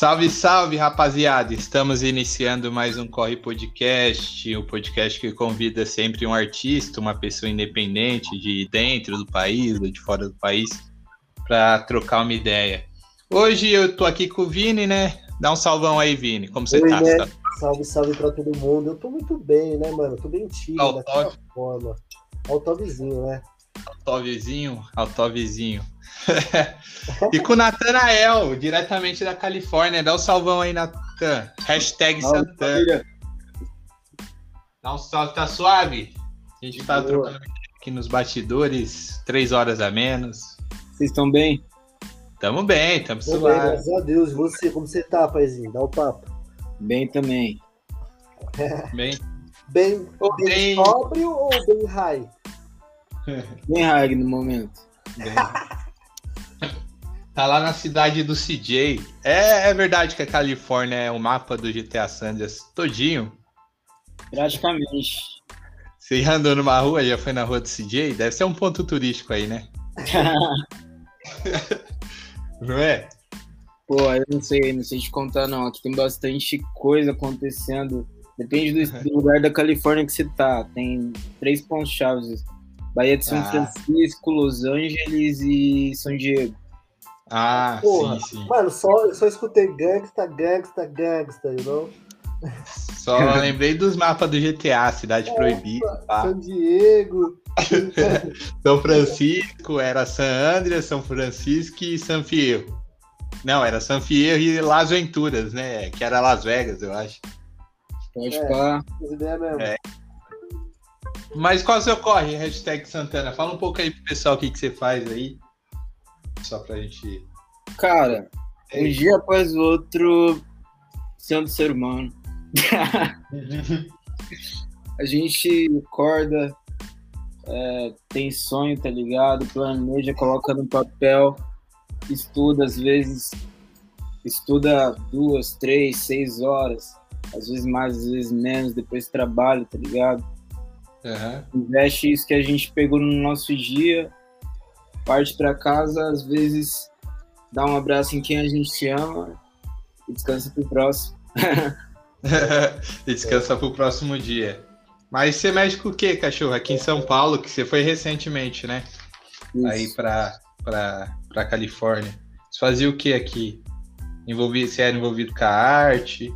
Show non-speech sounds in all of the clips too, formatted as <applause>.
Salve, salve, rapaziada! Estamos iniciando mais um Corre Podcast, o um podcast que convida sempre um artista, uma pessoa independente de dentro do país ou de fora do país, para trocar uma ideia. Hoje eu tô aqui com o Vini, né? Dá um salvão aí, Vini. Como você Oi, tá? Né? tá? Salve, salve pra todo mundo. Eu tô muito bem, né, mano? tô bem tímido daquela top. forma. Autovizinho, né? Autovizinho, autovizinho. <laughs> e com o Natanael, diretamente da Califórnia. Dá um salvão aí, Natan. Hashtag Salve, Santana. família. Dá um salve, tá suave? A gente tá Boa. trocando aqui nos bastidores, três horas a menos. Vocês estão bem? Tamo bem, tamo Tô bem, suave. graças a Deus. E você, como você tá, paizinho? Dá o papo. Bem também. Bem, <laughs> Bem, bem bem- sóbrio ou bem high? Bem hard no momento. bem. Tá lá na cidade do CJ. É, é verdade que a Califórnia é o mapa do GTA San Andreas todinho. Praticamente. Você já andou numa rua, já foi na rua do CJ? Deve ser um ponto turístico aí, né? <laughs> Não é? Pô, eu não sei, não sei te contar não. Aqui tem bastante coisa acontecendo. Depende do, <laughs> do lugar da Califórnia que você tá. Tem três pontos chaves. Bahia de São Ah. Francisco, Los Angeles e São Diego. Ah, Porra. sim, sim. Mano, só, eu só escutei gangsta, gangsta, gangsta, you know? Só lembrei dos mapas do GTA, Cidade Proibida. pá. San Diego. <laughs> São Francisco, era San Andreas, São Francisco e San Fierro. Não, era San Fierro e Las Venturas, né? Que era Las Vegas, eu acho. Pode É. pá. É. Mas qual é o seu corre, hashtag Santana? Fala um pouco aí pro pessoal o que, que você faz aí. Só pra gente. Cara, um Ei. dia após o outro, sendo ser humano. <laughs> A gente acorda, é, tem sonho, tá ligado? Planeja, coloca no papel, estuda, às vezes estuda duas, três, seis horas, às vezes mais, às vezes menos, depois trabalha, tá ligado? Aham. Investe isso que a gente pegou no nosso dia, parte pra casa, às vezes dá um abraço em quem a gente ama e descansa pro próximo. <laughs> E Descansa pro próximo dia. Mas você mexe com o que, cachorro? Aqui em São Paulo, que você foi recentemente, né? Aí Isso. pra, pra, pra Califórnia. Você fazia o que aqui? Envolvi, você era envolvido com a arte?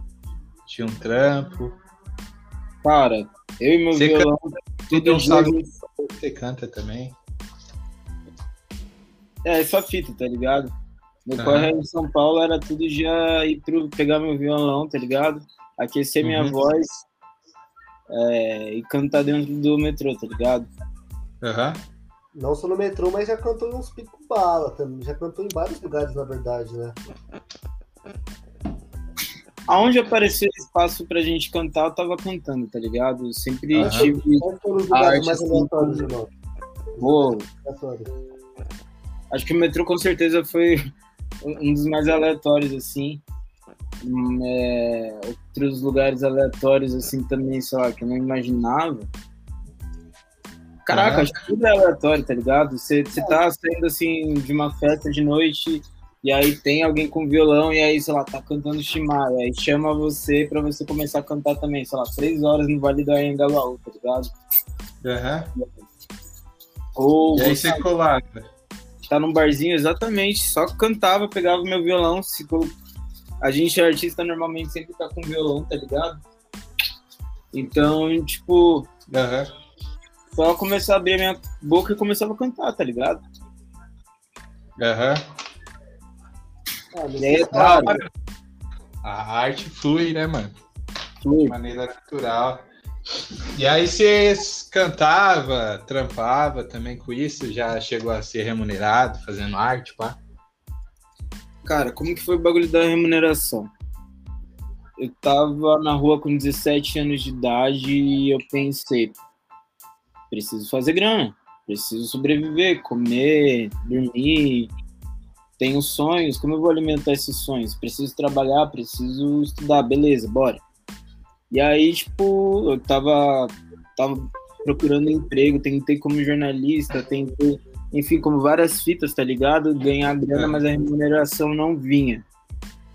Tinha um trampo? Cara, eu e meu Você violão, Você todo não sabe gente- você canta também? É, só fita, tá ligado? Meu Aham. corre em São Paulo era tudo já ir pro, pegar meu violão, tá ligado? Aquecer minha Uhum. voz é, e cantar dentro do metrô, tá ligado? Aham. Não só no metrô, mas já cantou em uns pico bala também. Já cantou em vários lugares, na verdade, né? Aonde apareceu espaço pra gente cantar, eu tava cantando, tá ligado? Eu sempre Aham. tive. Lugares arte, mais assim, Aleatórios. acho que o metrô com certeza foi um dos mais aleatórios, assim. Hum, é, outros lugares aleatórios, assim, também, sei lá, que eu não imaginava. Caraca, acho que tudo é aleatório, tá ligado? Você, você tá saindo, assim, de uma festa de noite e aí tem alguém com violão e aí, sei lá, tá cantando Shimai, aí chama você pra você começar a cantar também, sei lá, três horas no Vale do Anhangabaú, tá ligado? Aham. Ou E aí você colava. tá num barzinho, exatamente, só cantava, pegava meu violão, se colo- a gente artista normalmente sempre tá com violão, tá ligado? Então, tipo, Aham. só começar a abrir a minha boca e começava a cantar, tá ligado? Aham. Aí, é claro, A arte flui, né, mano? flui. De maneira natural. E aí você cantava, trampava também com isso? Já chegou a ser remunerado fazendo arte, pá? Cara, como que foi o bagulho da remuneração? Eu tava na rua com 17 anos de idade e eu pensei, preciso fazer grana, preciso sobreviver, comer, dormir, tenho sonhos, como eu vou alimentar esses sonhos? Preciso trabalhar, preciso estudar, beleza, bora. E aí, tipo, eu tava, tava procurando emprego, tentei como jornalista, tentei, enfim, como várias fitas, tá ligado? Ganhar grana, É. mas a remuneração não vinha.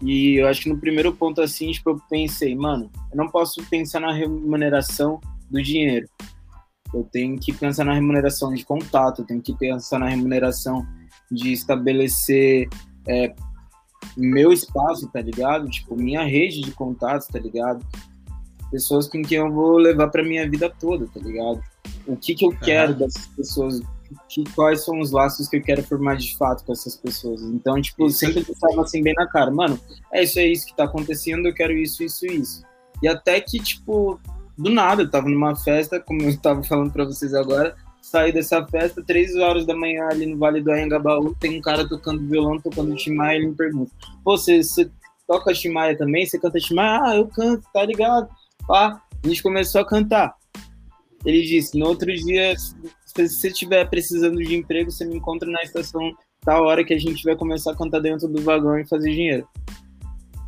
E eu acho que no primeiro ponto, assim, tipo, eu pensei, mano, eu não posso pensar na remuneração do dinheiro. Eu tenho que pensar na remuneração de contato, eu tenho que pensar na remuneração de estabelecer é, meu espaço, tá ligado? Tipo, minha rede de contatos, tá ligado? Pessoas com quem eu vou levar pra minha vida toda, tá ligado? O que que eu quero uhum. dessas pessoas, que, quais são os laços que eu quero formar de fato com essas pessoas. Então, tipo, isso. sempre estava assim bem na cara, mano, é isso, é isso que tá acontecendo, eu quero isso, isso, isso. E até que, tipo, do nada, eu tava numa festa, como eu tava falando para vocês agora, saí dessa festa, três horas da manhã ali no Vale do Anhangabaú, tem um cara tocando violão, tocando Timaya, ele me pergunta, Pô, você, você toca Timaya também? Você canta Timaya? Ah, eu canto, tá ligado? Pá, a gente começou a cantar. Ele disse, no outro dia, se você estiver precisando de emprego, você me encontra na estação tal hora que a gente vai começar a cantar dentro do vagão e fazer dinheiro.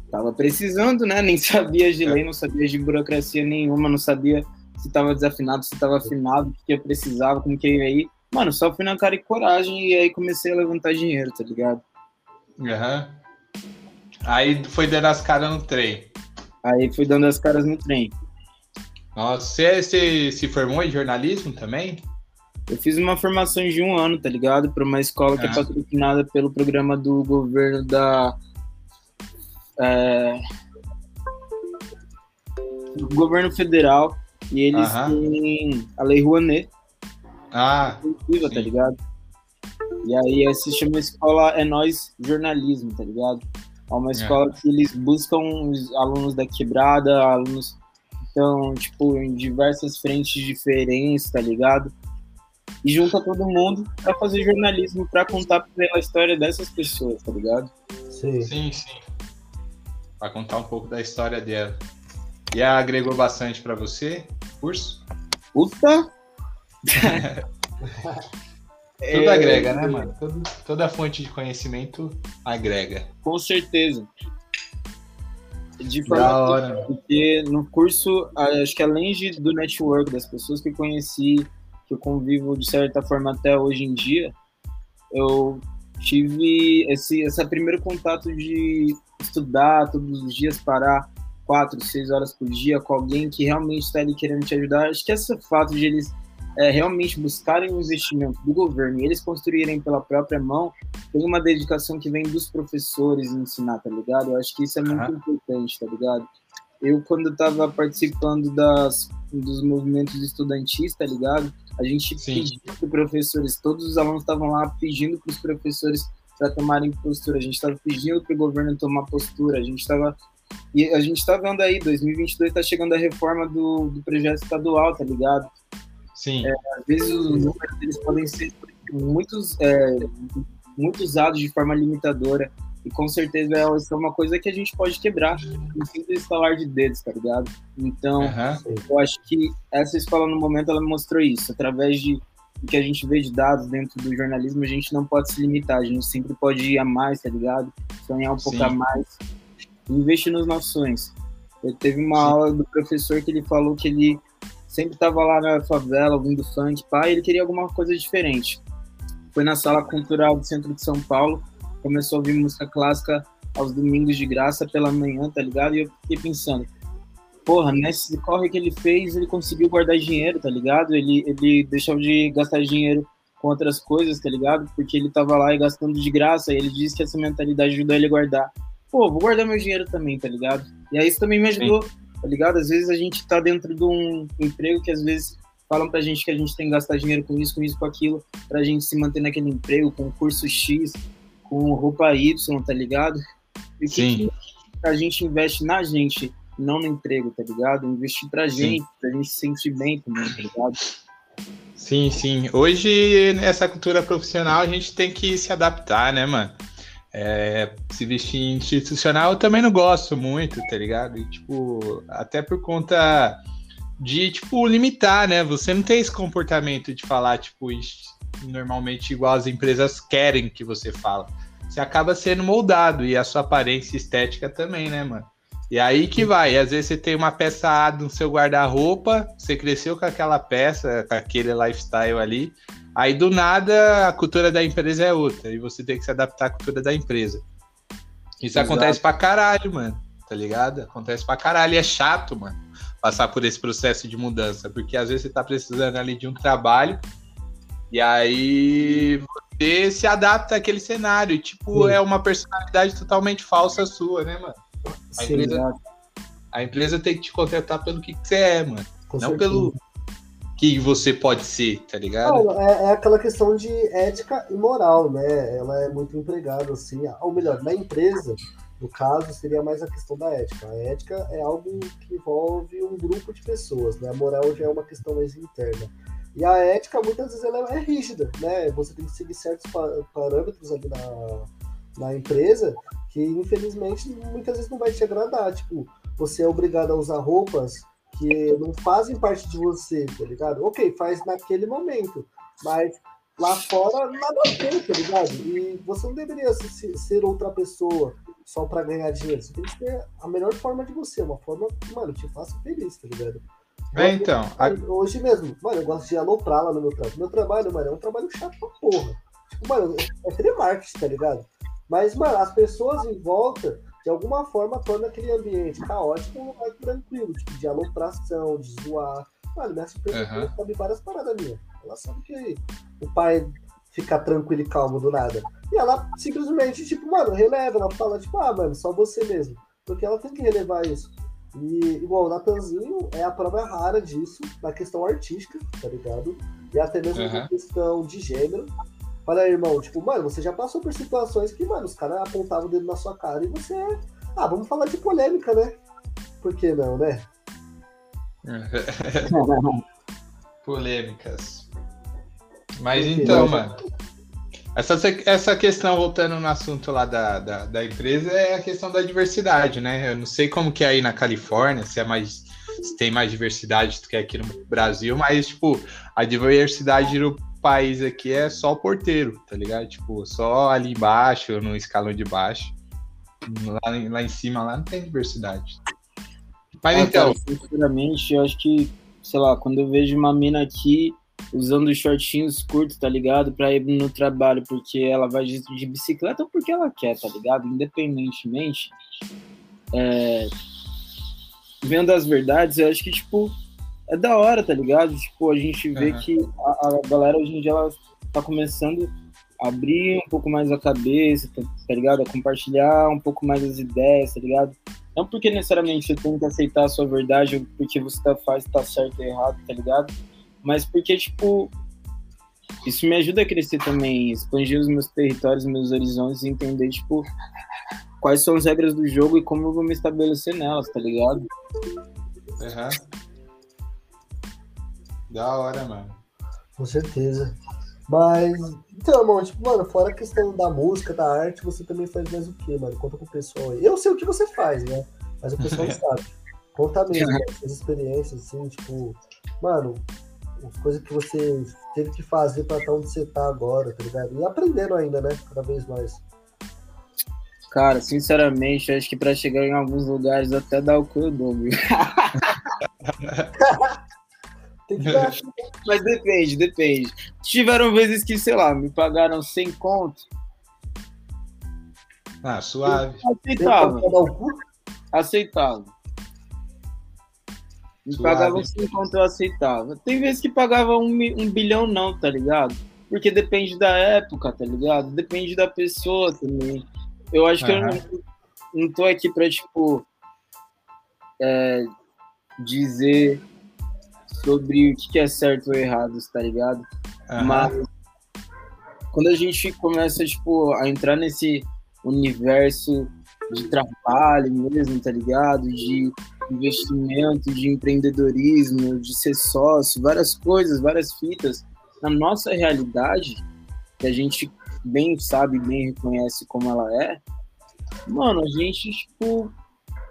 Tava precisando, né? Nem sabia de lei, não sabia de burocracia nenhuma, não sabia se tava desafinado, se tava afinado, o que eu precisava, como que ia aí. Mano, só fui na cara e coragem e aí comecei a levantar dinheiro, tá ligado? Aham. Uhum. Aí foi dando as caras no trem. Aí fui dando as caras no trem. Nossa, você, você se formou em jornalismo também? Eu fiz uma formação de um ano, tá ligado? Para uma escola que é patrocinada pelo programa do governo da é, governo federal e eles têm a Lei Rouanet. Ah, viva, tá ligado? E aí se chama Escola É Nós Jornalismo, tá ligado? É uma escola é. que eles buscam os alunos da quebrada, alunos que estão, tipo, em diversas frentes diferentes, tá ligado? E junta todo mundo para fazer jornalismo, para contar pela história dessas pessoas, tá ligado? Sim, sim. sim para contar um pouco da história dela. E agregou bastante para você curso? Puta! <laughs> Tudo é... agrega, né, mano? Todo, toda fonte de conhecimento agrega. Com certeza. De forma porque no curso, acho que além de, do network, das pessoas que eu conheci, que eu convivo de certa forma até hoje em dia, eu tive esse, esse primeiro contato de estudar todos os dias, parar quatro, seis horas por dia com alguém que realmente está ali querendo te ajudar. Acho que esse fato de eles é, realmente buscarem o investimento do governo e eles construírem pela própria mão, tem uma dedicação que vem dos professores ensinar, tá ligado? Eu acho que isso é muito uhum. importante, tá ligado? Eu, quando estava participando das, dos movimentos estudantis, tá ligado? A gente Sim. pediu para professores, todos os alunos estavam lá pedindo para os professores para tomarem postura. A gente estava pedindo para o governo tomar postura. A gente estava e a gente está vendo aí, 2022 está chegando a reforma do, do projeto estadual, tá ligado? Sim. É, às vezes os números eles podem ser muitos, é, muito usados de forma limitadora. E com certeza é uma coisa que a gente pode quebrar no simples instalar de dedos, tá ligado? Então, uhum. eu acho que essa escola no momento ela mostrou isso. Através de o que a gente vê de dados dentro do jornalismo, a gente não pode se limitar, a gente sempre pode ir a mais, tá ligado? Sonhar um Sim. pouco a mais, investir nos nossos sonhos. Eu teve uma aula do professor que ele falou que ele sempre estava lá na favela ouvindo funk, pá, e ele queria alguma coisa diferente. Foi na sala cultural do centro de São Paulo, começou a ouvir música clássica aos domingos de graça pela manhã, tá ligado? E eu fiquei pensando, porra, nesse corre que ele fez, ele conseguiu guardar dinheiro, tá ligado? Ele, ele deixou de gastar dinheiro com outras coisas, tá ligado? Porque ele tava lá e gastando de graça, e ele disse que essa mentalidade ajudou ele a guardar. Pô, vou guardar meu dinheiro também, tá ligado? E aí isso também me ajudou, Sim. tá ligado? Às vezes a gente tá dentro de um emprego que às vezes falam pra gente que a gente tem que gastar dinheiro com isso, com isso, com aquilo, pra gente se manter naquele emprego, com curso X, com roupa Y, tá ligado? E o que, a gente investe na gente não no emprego, tá ligado? Investir pra gente, sim. pra gente se sentir bem também, tá ligado? Sim, sim. Hoje, nessa cultura profissional, a gente tem que se adaptar, né, mano? É, se vestir institucional eu também não gosto muito, tá ligado? E, tipo, até por conta de, tipo, limitar, né? Você não tem esse comportamento de falar, tipo, normalmente igual as empresas querem que você fala. Você acaba sendo moldado e a sua aparência estética também, né, mano? E aí que vai, às vezes você tem uma peça A no seu guarda-roupa, você cresceu com aquela peça, com aquele lifestyle ali, aí do nada a cultura da empresa é outra, e você tem que se adaptar à cultura da empresa. Isso Exato. acontece pra caralho, mano. Tá ligado? Acontece pra caralho. E é chato, mano, passar por esse processo de mudança. Porque às vezes você tá precisando ali de um trabalho. E aí você se adapta àquele cenário. E, tipo, Sim. é uma personalidade totalmente falsa sua, né, mano? A, Sim, empresa, a empresa tem que te contratar pelo que você é, mano. Com não certeza. pelo que você pode ser, tá ligado? é, é, aquela questão de ética e moral, né? Ela é muito empregada, assim. Ou melhor, na empresa, no caso, seria mais a questão da ética. A ética é algo que envolve um grupo de pessoas, né? A moral já é uma questão mais interna. E a ética, muitas vezes, ela é rígida, né? Você tem que seguir certos parâmetros ali na, na empresa que, infelizmente, muitas vezes não vai te agradar. Tipo, você é obrigado a usar roupas que não fazem parte de você, tá ligado? Ok, faz naquele momento, mas lá fora nada a ver, tá ligado? E você não deveria ser outra pessoa só para ganhar dinheiro. Você tem que ter a melhor forma de você, uma forma que, mano, te faça feliz, tá ligado? É, então. Hoje mesmo, mano, eu gosto de aloprar lá no meu trabalho. Meu trabalho, mano, é um trabalho chato pra porra. Tipo, mano, é telemarketing, tá ligado? Mas, mano, as pessoas em volta de alguma forma torna aquele ambiente caótico um lugar tranquilo, tipo, de alopração, de zoar. Mano, minha supervisora uhum. sabe várias paradas minhas. Ela sabe que o pai fica tranquilo e calmo do nada. E ela simplesmente, tipo, mano, releva, ela fala, tipo, ah, mano, só você mesmo. Porque ela tem que relevar isso. E, igual, o Natanzinho é a prova rara disso, na questão artística, tá ligado? E até mesmo uhum. na questão de gênero. Olha irmão, tipo, mano, você já passou por situações que, mano, os caras apontavam o dedo na sua cara e você. Ah, vamos falar de polêmica, né? Por que não, né? <laughs> Polêmicas. Mas então, mano. Essa, essa questão, voltando no assunto lá da, da, da, empresa, é a questão da diversidade, né? Eu não sei como que é aí na Califórnia, se é mais. Se tem mais diversidade do que aqui no Brasil, mas, tipo, a diversidade no país aqui é só o porteiro, tá ligado? Tipo, só ali embaixo, no escalão de baixo. Lá, lá em cima, lá não tem diversidade. Mas ah, então. Cara, sinceramente, eu acho que, sei lá, quando eu vejo uma mina aqui usando shortinhos curtos, tá ligado? Pra ir no trabalho, porque ela vai de, de bicicleta ou porque ela quer, tá ligado? Independentemente. É... Vendo as verdades, eu acho que, tipo, é da hora, tá ligado? Tipo, a gente vê uhum. que a, a, galera hoje em dia ela tá começando a abrir um pouco mais a cabeça, tá, tá, ligado? A compartilhar um pouco mais as ideias, tá ligado? Não porque necessariamente você tem que aceitar a sua verdade ou porque você tá, faz tá certo ou errado, tá ligado? Mas porque, tipo, isso me ajuda a crescer também, expandir os meus territórios, meus horizontes e entender, tipo, quais são as regras do jogo e como eu vou me estabelecer nelas, tá ligado? Uhum. Da hora, mano. Com certeza. Mas, então, mano, tipo, mano, fora a questão da música, da arte, você também faz mais o quê, mano? Conta pro pessoal aí. Eu sei o que você faz, né? Mas o pessoal não <laughs> sabe. Conta mesmo, né? suas experiências, assim, tipo, mano, as coisas que você teve que fazer pra estar onde você tá agora, tá ligado? E aprendendo ainda, né? Cada vez mais. Cara, sinceramente, acho que pra chegar em alguns lugares até dá o que eu dou, viu? Tem que dar. <laughs> Mas depende, depende. Tiveram vezes que, sei lá, me pagaram 100 conto. Ah, suave. Aceitava. Aceitava. Me suave. pagavam 100 conto, eu aceitava. Tem vezes que pagava um, um bilhão, não, tá ligado? Porque depende da época, tá ligado? Depende da pessoa também. Eu acho que eu não, não tô aqui pra, tipo, é, dizer sobre o que é certo ou errado, tá ligado? Uhum. Mas quando a gente começa, tipo, a entrar nesse universo de trabalho mesmo, tá ligado? De investimento, de empreendedorismo, de ser sócio, várias coisas, várias fitas. Na nossa realidade, que a gente bem sabe, bem reconhece como ela é, mano, a gente, tipo,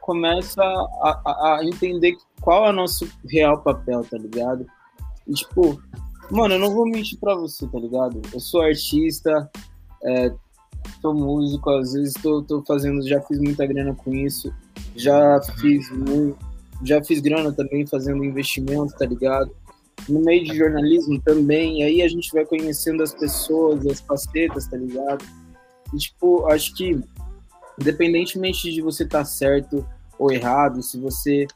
começa a, a, a entender qual é o nosso real papel, tá ligado? E, tipo, mano, eu não vou mentir pra você, tá ligado? Eu sou artista, é, sou músico, às vezes tô, tô fazendo, já fiz muita grana com isso, já fiz já fiz grana também fazendo investimento, tá ligado? No meio de jornalismo também, aí a gente vai conhecendo as pessoas, as facetas, tá ligado? E, tipo, acho que independentemente de você estar tá certo ou errado, se você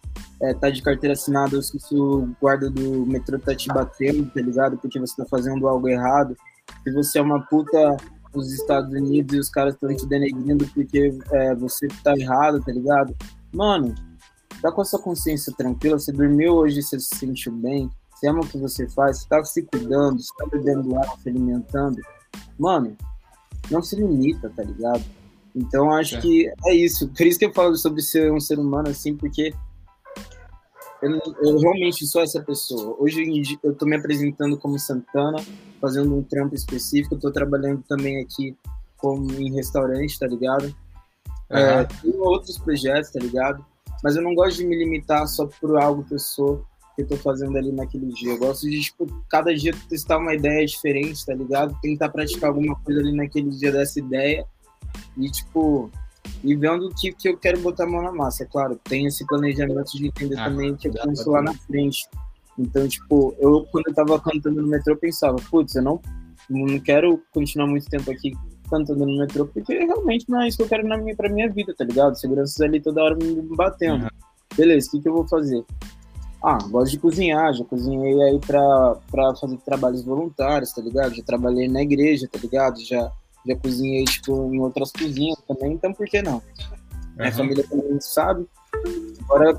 é, tá de carteira assinada ou se o guarda do metrô tá te batendo, tá ligado? Porque você tá fazendo algo errado. Se você é uma puta nos Estados Unidos e os caras estão te denegrindo porque é, você tá errado, tá ligado? Mano, tá com a sua consciência tranquila, você dormiu hoje, você se sentiu bem, você ama o que você faz, você tá se cuidando, você tá bebendo água, se alimentando. Mano, não se limita, tá ligado? Então acho é. que é isso. Por isso que eu falo sobre ser um ser humano assim, porque eu, eu realmente sou essa pessoa. Hoje eu estou me apresentando como Santana, fazendo um trampo específico. Estou trabalhando também aqui como em restaurante, tá ligado? Uhum. É, tenho outros projetos, tá ligado? Mas eu não gosto de me limitar só por algo que eu sou, que eu tô fazendo ali naquele dia. Eu gosto de, tipo, cada dia testar uma ideia diferente, tá ligado? Tentar praticar alguma coisa ali naquele dia dessa ideia e, tipo, e vendo o que, que eu quero botar a mão na massa. É claro, tem esse planejamento de entender ah, também que eu penso lá na frente. Então, tipo, eu, quando eu tava cantando no metrô, eu pensava, putz, eu não, não quero continuar muito tempo aqui cantando no metrô, porque realmente não é isso que eu quero na minha, pra minha vida, tá ligado? Seguranças ali toda hora me batendo. Uhum. Beleza, o que, que eu vou fazer? Ah, gosto de cozinhar, já cozinhei aí pra, pra fazer trabalhos voluntários, tá ligado? Já trabalhei na igreja, tá ligado? Já já cozinhei, tipo, em outras cozinhas também, então por que não? Uhum. Minha família também sabe. Agora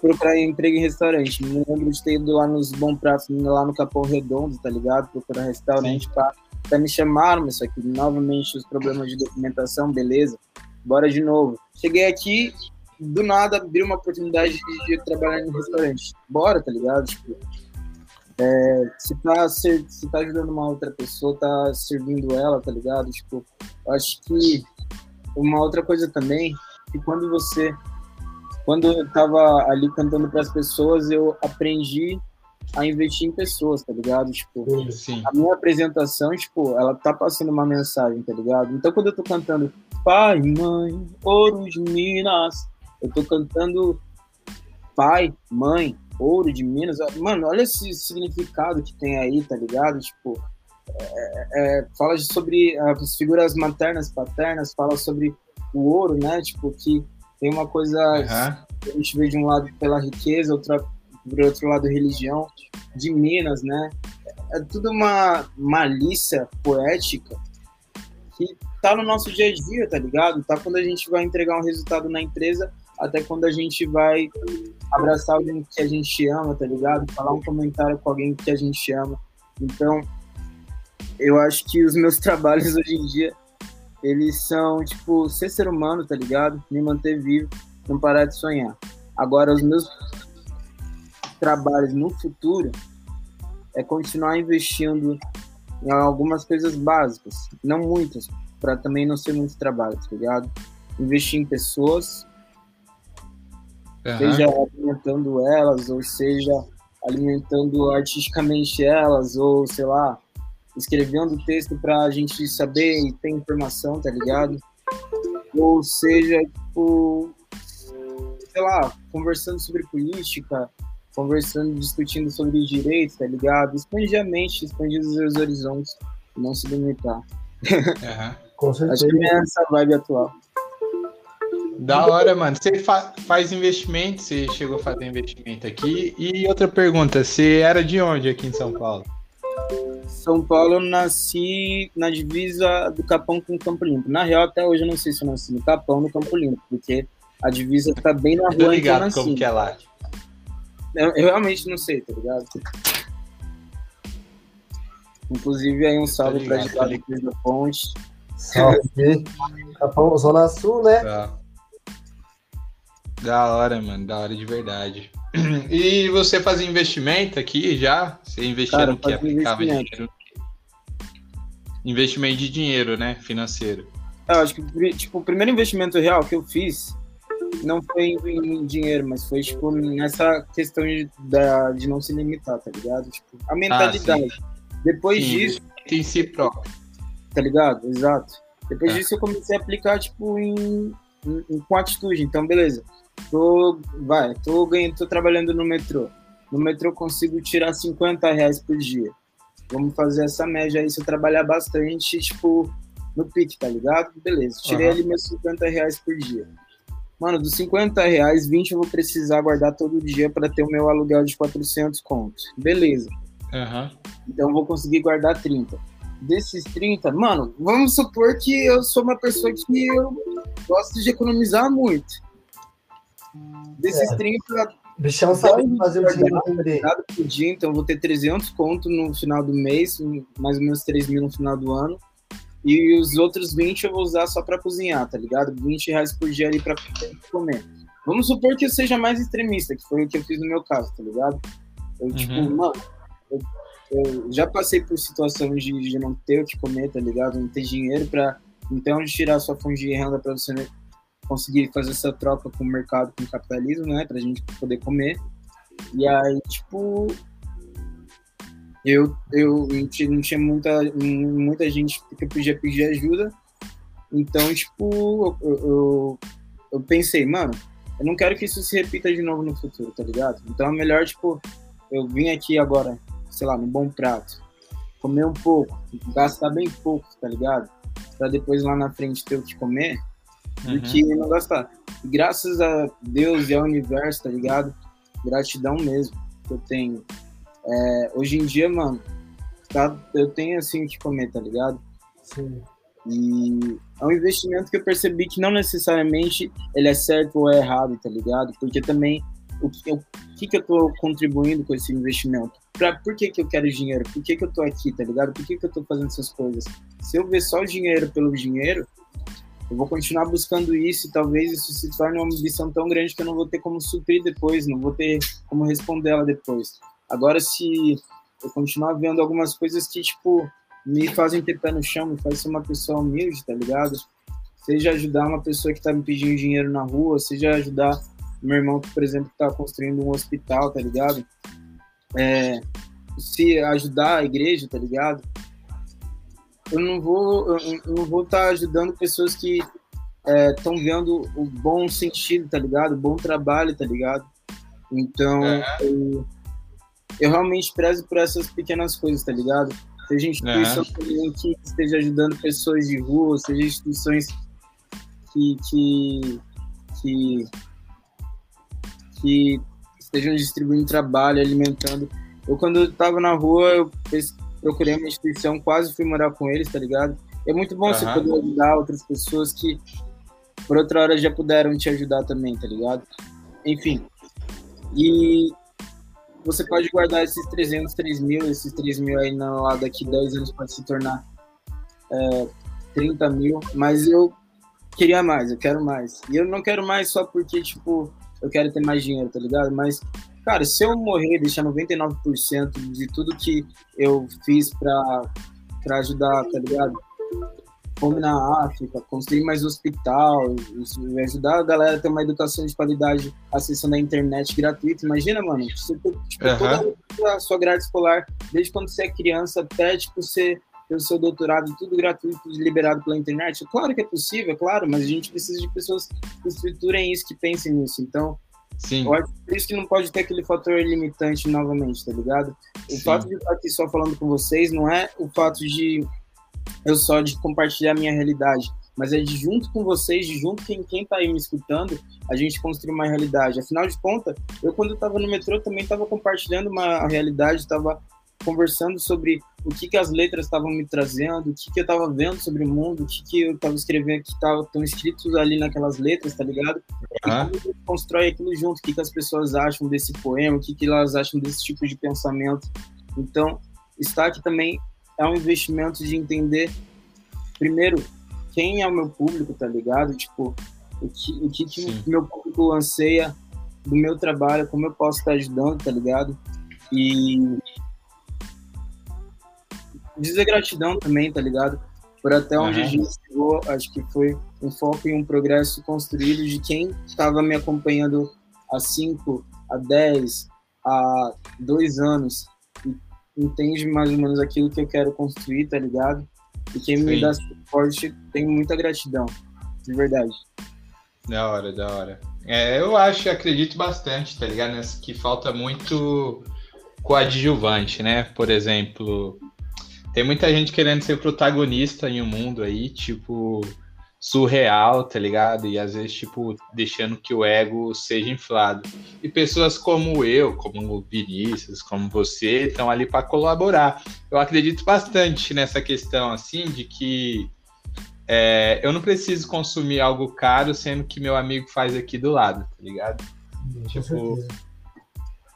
procurar emprego em restaurante. Me lembro de ter ido lá nos Bom Pratos, lá no Capão Redondo, tá ligado? Procurar restaurante, pá. Até me chamaram, mas só que novamente os problemas de documentação, beleza. Bora de novo. Cheguei aqui, do nada abriu uma oportunidade de, de trabalhar em restaurante. Bora, tá ligado? Tipo, é, se, tá, se, tá ajudando uma outra pessoa, tá servindo ela, tá ligado? Tipo, acho que uma outra coisa também, que quando você. Quando eu tava ali cantando para as pessoas, eu aprendi a investir em pessoas, tá ligado? Tipo, Sim. a minha apresentação, tipo, ela tá passando uma mensagem, tá ligado? Então, quando eu tô cantando Pai, Mãe, Ouro de Minas, eu tô cantando Pai, Mãe, ouro de Minas. Mano, olha esse significado que tem aí, tá ligado? Tipo, é, é, fala sobre as figuras maternas, paternas, fala sobre o ouro, né? Tipo, que tem uma coisa uhum. a gente vê de um lado pela riqueza, outra, por outro lado religião, de Minas, né? É tudo uma malícia poética que tá no nosso dia a dia, tá ligado? Tá quando a gente vai entregar um resultado na empresa, até quando a gente vai abraçar alguém que a gente ama, tá ligado? Falar um comentário com alguém que a gente ama. Então, eu acho que os meus <laughs> trabalhos hoje em dia, eles são, tipo, ser ser humano, tá ligado? Me manter vivo, não parar de sonhar. Agora, os meus trabalhos no futuro é continuar investindo em algumas coisas básicas, não muitas, para também não ser muito trabalho, tá ligado? Investir em pessoas, uhum. seja alimentando elas, ou seja alimentando artisticamente elas, ou sei lá, escrevendo texto para a gente saber e ter informação, tá ligado? Ou seja, tipo, sei lá, conversando sobre política, conversando, discutindo sobre direitos, tá ligado? Expandir a mente, expandir os seus horizontes, não se limitar. <laughs> Uhum. Com certeza. Acho que é essa vibe atual. Da hora, mano. Você fa faz investimento, você chegou a fazer investimento aqui. E outra pergunta, você era de onde aqui em São Paulo? São Paulo eu nasci na divisa do Capão com o Campo Limpo. Na real, até hoje eu não sei se eu nasci no Capão ou no Campo Limpo, porque a divisa tá bem na rua. Tô ligado que como que é lá. Eu, eu, realmente não sei, tá ligado? Inclusive aí um salve para a Cruz da Ponte. Salve. Capão, Zona Sul, né? Tá. Da hora, mano, da hora de verdade. <clears throat> E você fazia investimento aqui já? Você investia Cara, no que aplicava dinheiro? Investimento de dinheiro, né? Financeiro. Eu acho que tipo, o primeiro investimento real que eu fiz não foi em dinheiro, mas foi tipo nessa questão de, da, de não se limitar, tá ligado? Tipo, a mentalidade. Ah, Depois sim, disso. Em si próprio. Tá ligado? Exato. Depois é. disso eu comecei a aplicar, tipo, em, em, com atitude. Então, beleza tô, vai, tô, ganhando, tô trabalhando no metrô. No metrô consigo tirar 50 reais por dia. Vamos fazer essa média aí, se eu trabalhar bastante, tipo, no pique, tá ligado? Beleza, tirei Aham. ali meus 50 reais por dia. Mano, dos 50 reais, 20 eu vou precisar guardar todo dia para ter o meu aluguel de 400 contos. Beleza. Aham. Então eu vou conseguir guardar 30. Desses 30, mano, vamos supor que eu sou uma pessoa que eu gosto de economizar muito. Desses É. 30, Bichão sabe fazer o dinheiro render. por dia, então eu vou ter 300 conto no final do mês, mais ou menos 3 mil no final do ano. E os outros 20 eu vou usar só pra cozinhar, tá ligado? 20 reais por dia ali pra comer. Vamos supor que eu seja mais extremista, que foi o que eu fiz no meu caso, tá ligado? Eu, tipo, Uhum. mano, eu, eu já passei por situações de, de não ter o que comer, tá ligado? Não ter dinheiro pra, então, tirar sua fonte de renda pra você conseguir fazer essa troca com o mercado, com o capitalismo, né? Pra gente poder comer. E aí, tipo, eu, eu não tinha, muita, muita gente que eu podia pedir ajuda. Então, tipo, eu, eu, eu pensei, mano, eu não quero que isso se repita de novo no futuro, tá ligado? Então é melhor, tipo, eu vim aqui agora, sei lá, num bom prato, comer um pouco, gastar bem pouco, tá ligado? Pra depois lá na frente ter o que comer, do Uhum. que não gastar. Graças a Deus e ao universo, tá ligado? Gratidão mesmo que eu tenho. É, hoje em dia, mano, tá, eu tenho assim o que comer, tá ligado? Sim. E é um investimento que eu percebi que não necessariamente ele é certo ou é errado, tá ligado? Porque também o que, eu, o que, que eu tô contribuindo com esse investimento? Pra, por que, que eu quero dinheiro? Por que, que eu tô aqui, tá ligado? Por que, que eu tô fazendo essas coisas? Se eu ver só o dinheiro pelo dinheiro, eu vou continuar buscando isso e talvez isso se torne uma ambição tão grande que eu não vou ter como suprir depois, não vou ter como responder ela depois. Agora, se eu continuar vendo algumas coisas que, tipo, me fazem ter pé no chão, me fazem ser uma pessoa humilde, tá ligado? Seja ajudar uma pessoa que tá me pedindo dinheiro na rua, seja ajudar meu irmão, que, por exemplo, tá construindo um hospital, tá ligado? É, se ajudar a igreja, tá ligado? Eu não vou, eu não vou estar ajudando pessoas que estão vendo o bom sentido, tá ligado? O bom trabalho, tá ligado? Então, eu, eu realmente prezo por essas pequenas coisas, tá ligado? Seja instituição também que esteja ajudando pessoas de rua, seja instituições que, que, que, que estejam distribuindo trabalho, alimentando. Eu, quando eu tava na rua, eu procurei uma instituição, quase fui morar com eles, tá ligado? É muito bom você Aham. poder ajudar outras pessoas que, por outra hora, já puderam te ajudar também, tá ligado? Enfim. E você pode guardar esses 300, 3 mil, esses 3 mil aí na, lá daqui 10 anos pode se tornar é, 30 mil, mas eu queria mais, eu quero mais. E eu não quero mais só porque, tipo, eu quero ter mais dinheiro, tá ligado? Mas, cara, se eu morrer e deixar 99% de tudo que eu fiz pra, pra ajudar, tá ligado? Fome na África, construir mais hospital, ajudar a galera a ter uma educação de qualidade, acessando a internet gratuita. Imagina, mano, você tipo, Aham. toda a sua grade escolar, desde quando você é criança até tipo, você ter o seu doutorado, tudo gratuito, liberado pela internet. Claro que é possível, é claro, mas a gente precisa de pessoas que estruturem isso, que pensem nisso. Então, Sim. eu acho que por isso que não pode ter aquele fator limitante novamente, tá ligado? O Sim. fato de estar aqui só falando com vocês não é o fato de eu só de compartilhar a minha realidade, mas é de junto com vocês, de junto com quem tá aí me escutando, a gente construir uma realidade. Afinal de contas, eu quando eu tava no metrô também tava compartilhando uma realidade, tava conversando sobre o que que as letras estavam me trazendo, o que que eu tava vendo sobre o mundo, o que que eu tava escrevendo, que tava tão escritos ali naquelas letras, tá ligado? E como a gente constrói aquilo junto, o que, que as pessoas acham desse poema, o que, que elas acham desse tipo de pensamento. Então, estar aqui também é um investimento de entender, primeiro, quem é o meu público, tá ligado? Tipo, o que, o que, que meu público anseia do meu trabalho, como eu posso estar ajudando, tá ligado? E dizer gratidão também, tá ligado? Por até onde Aham. a gente chegou, acho que foi um foco e um progresso construído de quem estava me acompanhando há 5, a 10, há 2 anos, e entende mais ou menos aquilo que eu quero construir, tá ligado? E quem me Sim. dá suporte tem muita gratidão, de verdade. Da hora, da hora. É, eu acho, acredito bastante, tá ligado? Nessa que falta muito coadjuvante, né? Por exemplo, tem muita gente querendo ser protagonista em um mundo aí, tipo, surreal, tá ligado? E às vezes, tipo, deixando que o ego seja inflado. E pessoas como eu, como o Vinícius, como você, estão ali para colaborar. Eu acredito bastante nessa questão, assim, de que é, eu não preciso consumir algo caro, sendo que meu amigo faz aqui do lado, tá ligado? Tipo.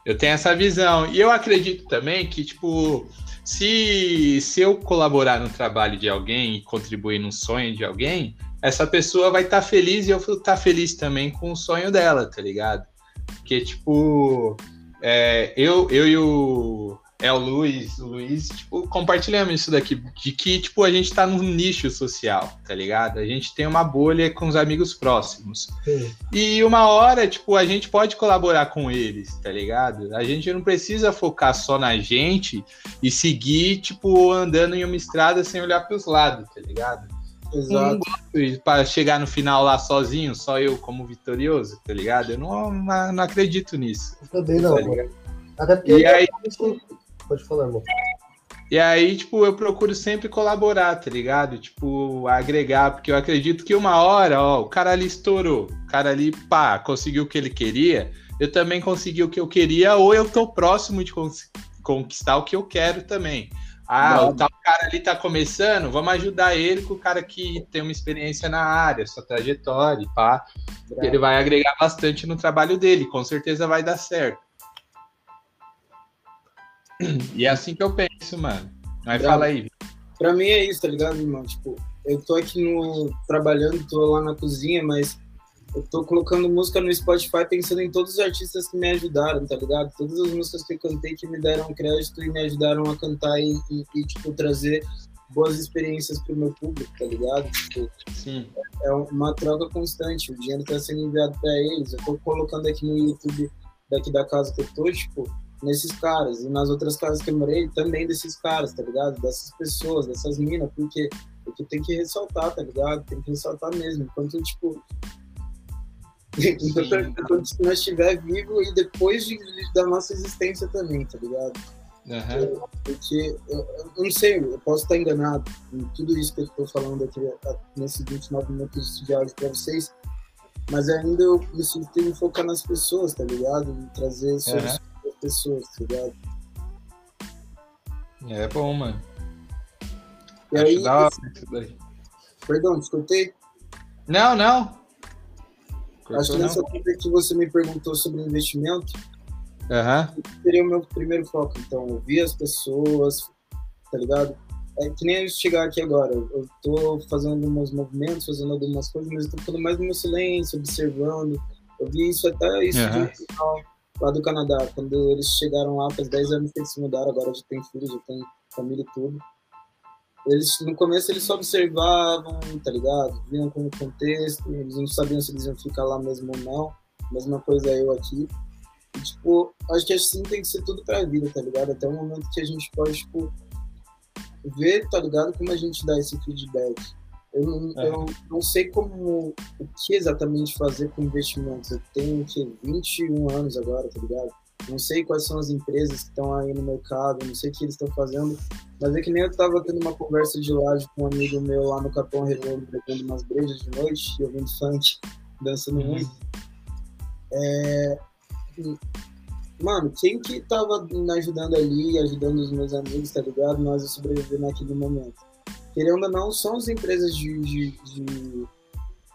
Eu tenho essa visão. E eu acredito também que, tipo, se, se eu colaborar no trabalho de alguém e contribuir no sonho de alguém, essa pessoa vai estar feliz e eu vou estar feliz também com o sonho dela, tá ligado? Porque, tipo, é, eu, eu e o. É o Luiz, o Luiz, tipo, compartilhamos isso daqui, de que, tipo, a gente tá num nicho social, tá ligado? A gente tem uma bolha com os amigos próximos. Sim. E uma hora, tipo, a gente pode colaborar com eles, tá ligado? A gente não precisa focar só na gente e seguir, tipo, andando em uma estrada sem olhar para os lados, tá ligado? Exato. Para chegar no final lá sozinho, só eu como vitorioso, tá ligado? Eu não, não, não acredito nisso. Eu também não, tá? Até porque. E aí, Pode falar, irmão. E aí, tipo, eu procuro sempre colaborar, tá ligado? Tipo, agregar, porque eu acredito que uma hora, ó, o cara ali estourou, o cara ali, pá, conseguiu o que ele queria, eu também consegui o que eu queria, ou eu tô próximo de conquistar o que eu quero também. Ah, o tal cara ali tá começando, vamos ajudar ele com o cara que tem uma experiência na área, sua trajetória, pá. Ele vai agregar bastante no trabalho dele, com certeza vai dar certo. E é assim que eu penso, mano. Mas Bravo. fala aí. Pra mim é isso, tá ligado, irmão? Tipo, eu tô aqui no, trabalhando, tô lá na cozinha, mas eu tô colocando música no Spotify pensando em todos os artistas que me ajudaram, tá ligado? Todas as músicas que eu cantei que me deram crédito e me ajudaram a cantar e, e, e, tipo, trazer boas experiências pro meu público, tá ligado? Tipo, Sim. é uma troca constante, o dinheiro tá sendo enviado pra eles. Eu tô colocando aqui no YouTube daqui da casa que eu tô, tipo, nesses caras. E nas outras casas que eu morei, também desses caras, tá ligado? Dessas pessoas, dessas minas, porque, porque tem que ressaltar, tá ligado? Tem que ressaltar mesmo. Enquanto, tipo. Enquanto, enquanto nós estiver vivo e depois de, da nossa existência também, tá ligado? Aham. Porque eu, eu não sei, eu posso estar enganado em tudo isso que eu estou falando aqui nesses 29 minutos de áudio para vocês, mas ainda eu preciso ter me focar nas pessoas, tá ligado? E trazer soluções as pessoas, tá ligado? É bom, mano. E Acho aí, da hora isso daí. perdão, te cortei? Não, não. Acho Cortou, que não? nessa coisa que você me perguntou sobre investimento, Aham. seria o meu primeiro foco. Então, ouvir as pessoas, tá ligado? É que nem eu chegar aqui agora. Eu tô fazendo alguns movimentos, fazendo algumas coisas, mas eu tô ficando mais no meu silêncio, observando. Eu vi isso até isso Aham. de um final lá do Canadá, quando eles chegaram lá, faz 10 anos que eles se mudaram, agora já tem filhos, já tem família e tudo. Eles, no começo eles só observavam, tá ligado? Vinham com o contexto, eles não sabiam se eles iam ficar lá mesmo ou não. Mesma coisa eu aqui. E, tipo, acho que assim tem que ser tudo pra vida, tá ligado? Até o momento que a gente pode, tipo, ver, tá ligado? Como a gente dá esse feedback. Eu não, É. eu não sei como, o que exatamente fazer com investimentos. Eu tenho, que 21 anos agora, tá ligado? Não sei quais são as empresas que estão aí no mercado, não sei o que eles estão fazendo, mas é que nem eu tava tendo uma conversa de laje com um amigo meu lá no Capão Redondo, bebendo umas brejas de noite, e ouvindo funk, <laughs> dançando Uhum. muito. É, Mano, quem que tava me ajudando ali, ajudando os meus amigos, tá ligado? Nós a sobreviver naquele momento. Querendo ou não, são as empresas de, de, de,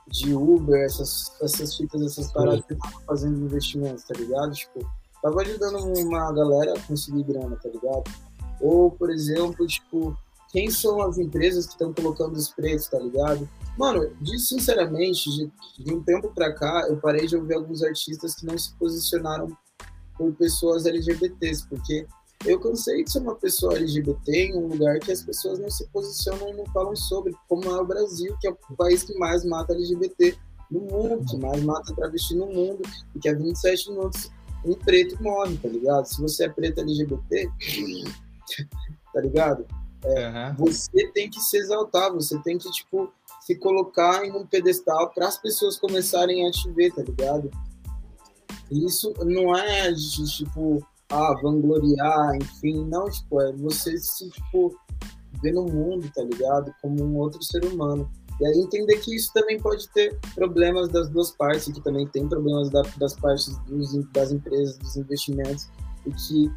de Uber, essas, essas fitas, essas paradas que estavam fazendo investimentos, tá ligado? Tipo, tava ajudando uma galera a conseguir grana, tá ligado? Ou, por exemplo, tipo, quem são as empresas que estão colocando os preços, tá ligado? Mano, de, sinceramente, de, de um tempo pra cá, eu parei de ouvir alguns artistas que não se posicionaram por pessoas LGBTs, porque eu cansei de ser uma pessoa LGBT em um lugar que as pessoas não se posicionam e não falam sobre, como é o Brasil, que é o país que mais mata LGBT no mundo, que mais mata travesti no mundo, e que a 27 minutos um preto morre, tá ligado? Se você é preto LGBT, <laughs> tá ligado? Aham. Você tem que se exaltar, você tem que, tipo, se colocar em um pedestal para as pessoas começarem a te ver, tá ligado? Isso não é tipo, ah, vangloriar, enfim, não, tipo, é você se, tipo, ver no mundo, tá ligado? Como um outro ser humano. E aí entender que isso também pode ter problemas das duas partes, que também tem problemas da, das partes dos, das empresas, dos investimentos, e que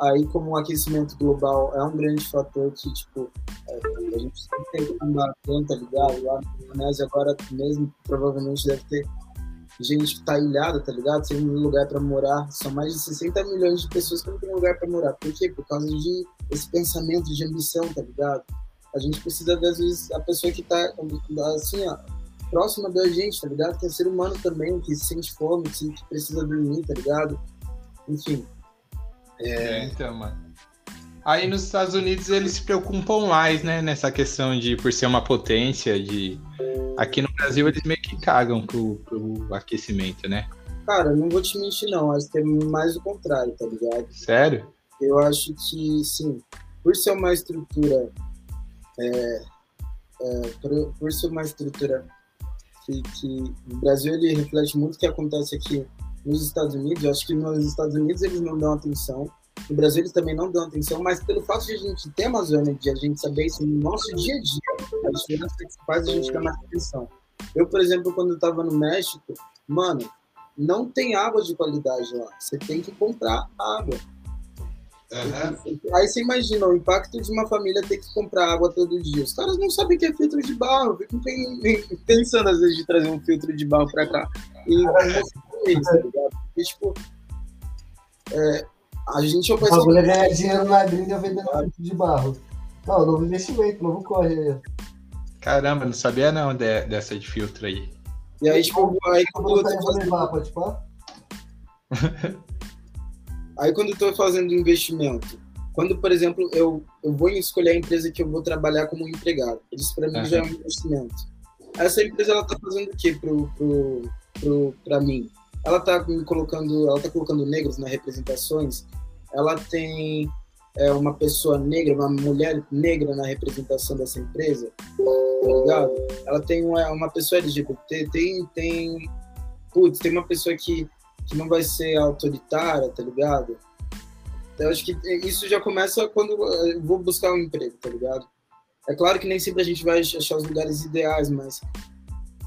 aí como o aquecimento global é um grande fator que, tipo, é, a gente tem que conta, tá ligado? Lá na Indonésia agora mesmo provavelmente deve ter gente que tá ilhada, tá ligado? Sem um lugar para morar. São mais de 60 milhões de pessoas que não tem lugar para morar. Por quê? Por causa de esse pensamento de ambição, tá ligado? A gente precisa, às vezes, a pessoa que tá, assim, ó, próxima da gente, tá ligado? Que é ser humano também, que sente fome, que precisa dormir, tá ligado? Enfim. É... é, então, mano. Aí nos Estados Unidos eles se preocupam mais, né, nessa questão de por ser uma potência, de aqui no Brasil eles meio que cagam pro, pro aquecimento, né? Cara, não vou te mentir não, acho que é mais o contrário, tá ligado? Sério? Eu acho que sim, por ser uma estrutura é, é, por, por, ser uma estrutura que, que o Brasil ele reflete muito o que acontece aqui nos Estados Unidos. Eu acho que nos Estados Unidos eles não dão atenção, no Brasil eles também não dão atenção, mas pelo fato de a gente ter Amazônia, de a gente saber isso no nosso dia a dia, a diferença que faz a gente dar mais atenção. Eu, por exemplo, quando eu estava no México, mano, não tem água de qualidade lá. Você tem que comprar água. Uhum. Aí você imagina o impacto de uma família ter que comprar água todo dia. Os caras não sabem que é filtro de barro. Ficam pensando às vezes de trazer um filtro de barro para cá. E eles, tá ligado? Porque, tipo, é, a gente é o bagulho é ganhar dinheiro na gringa vendendo filtro de barro. Não, novo investimento, novo corre aí. Caramba, não sabia não de, dessa de filtro aí. E aí, tipo, aí quando eu tô fazendo... levar, pode falar? <laughs> Aí quando eu estou fazendo investimento, quando, por exemplo, eu, eu vou escolher a empresa que eu vou trabalhar como empregado, isso para mim uhum. já é um investimento. Essa empresa ela tá fazendo o que pro, pro, pro, para mim? Ela está colocando, ela tá colocando negros nas representações. Ela tem é, uma pessoa negra, uma mulher negra na representação dessa empresa, tá ligado? Ela tem uma, uma pessoa LGBT, tem tem putz, tem uma pessoa que que não vai ser autoritária, tá ligado? Eu acho que isso já começa quando eu vou buscar um emprego, tá ligado? É claro que nem sempre a gente vai achar os lugares ideais, mas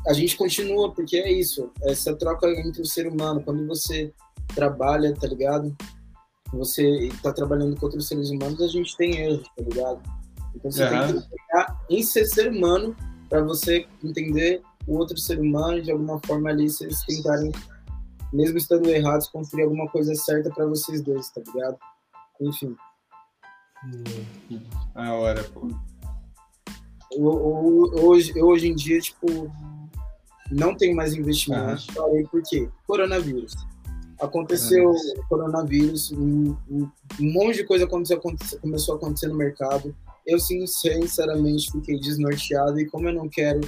a gente continua, porque é isso, essa troca entre o ser humano. Quando você trabalha, tá ligado? Você está trabalhando com outros seres humanos, a gente tem erros, tá ligado? Então você uhum. tem que trabalhar em ser ser humano para você entender o outro ser humano de alguma forma ali, vocês tentarem mesmo estando errados, construir alguma coisa certa para vocês dois, tá ligado? Enfim. A hora, pô. Hoje, hoje em dia, tipo, não tenho mais investimento. Uhum. Falei por quê? Coronavírus. Aconteceu uhum. coronavírus, um, um, um, monte de coisa aconteceu, começou a acontecer no mercado. Eu, sinceramente, fiquei desnorteado e como eu não quero,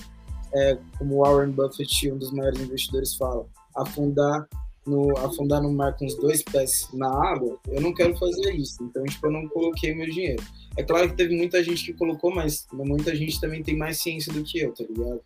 é, como Warren Buffett, um dos maiores investidores, fala, afundar no, afundar no mar com os dois pés na água, eu não quero fazer isso. Então, tipo, eu não coloquei meu dinheiro. É claro que teve muita gente que colocou, mas muita gente também tem mais ciência do que eu, tá ligado?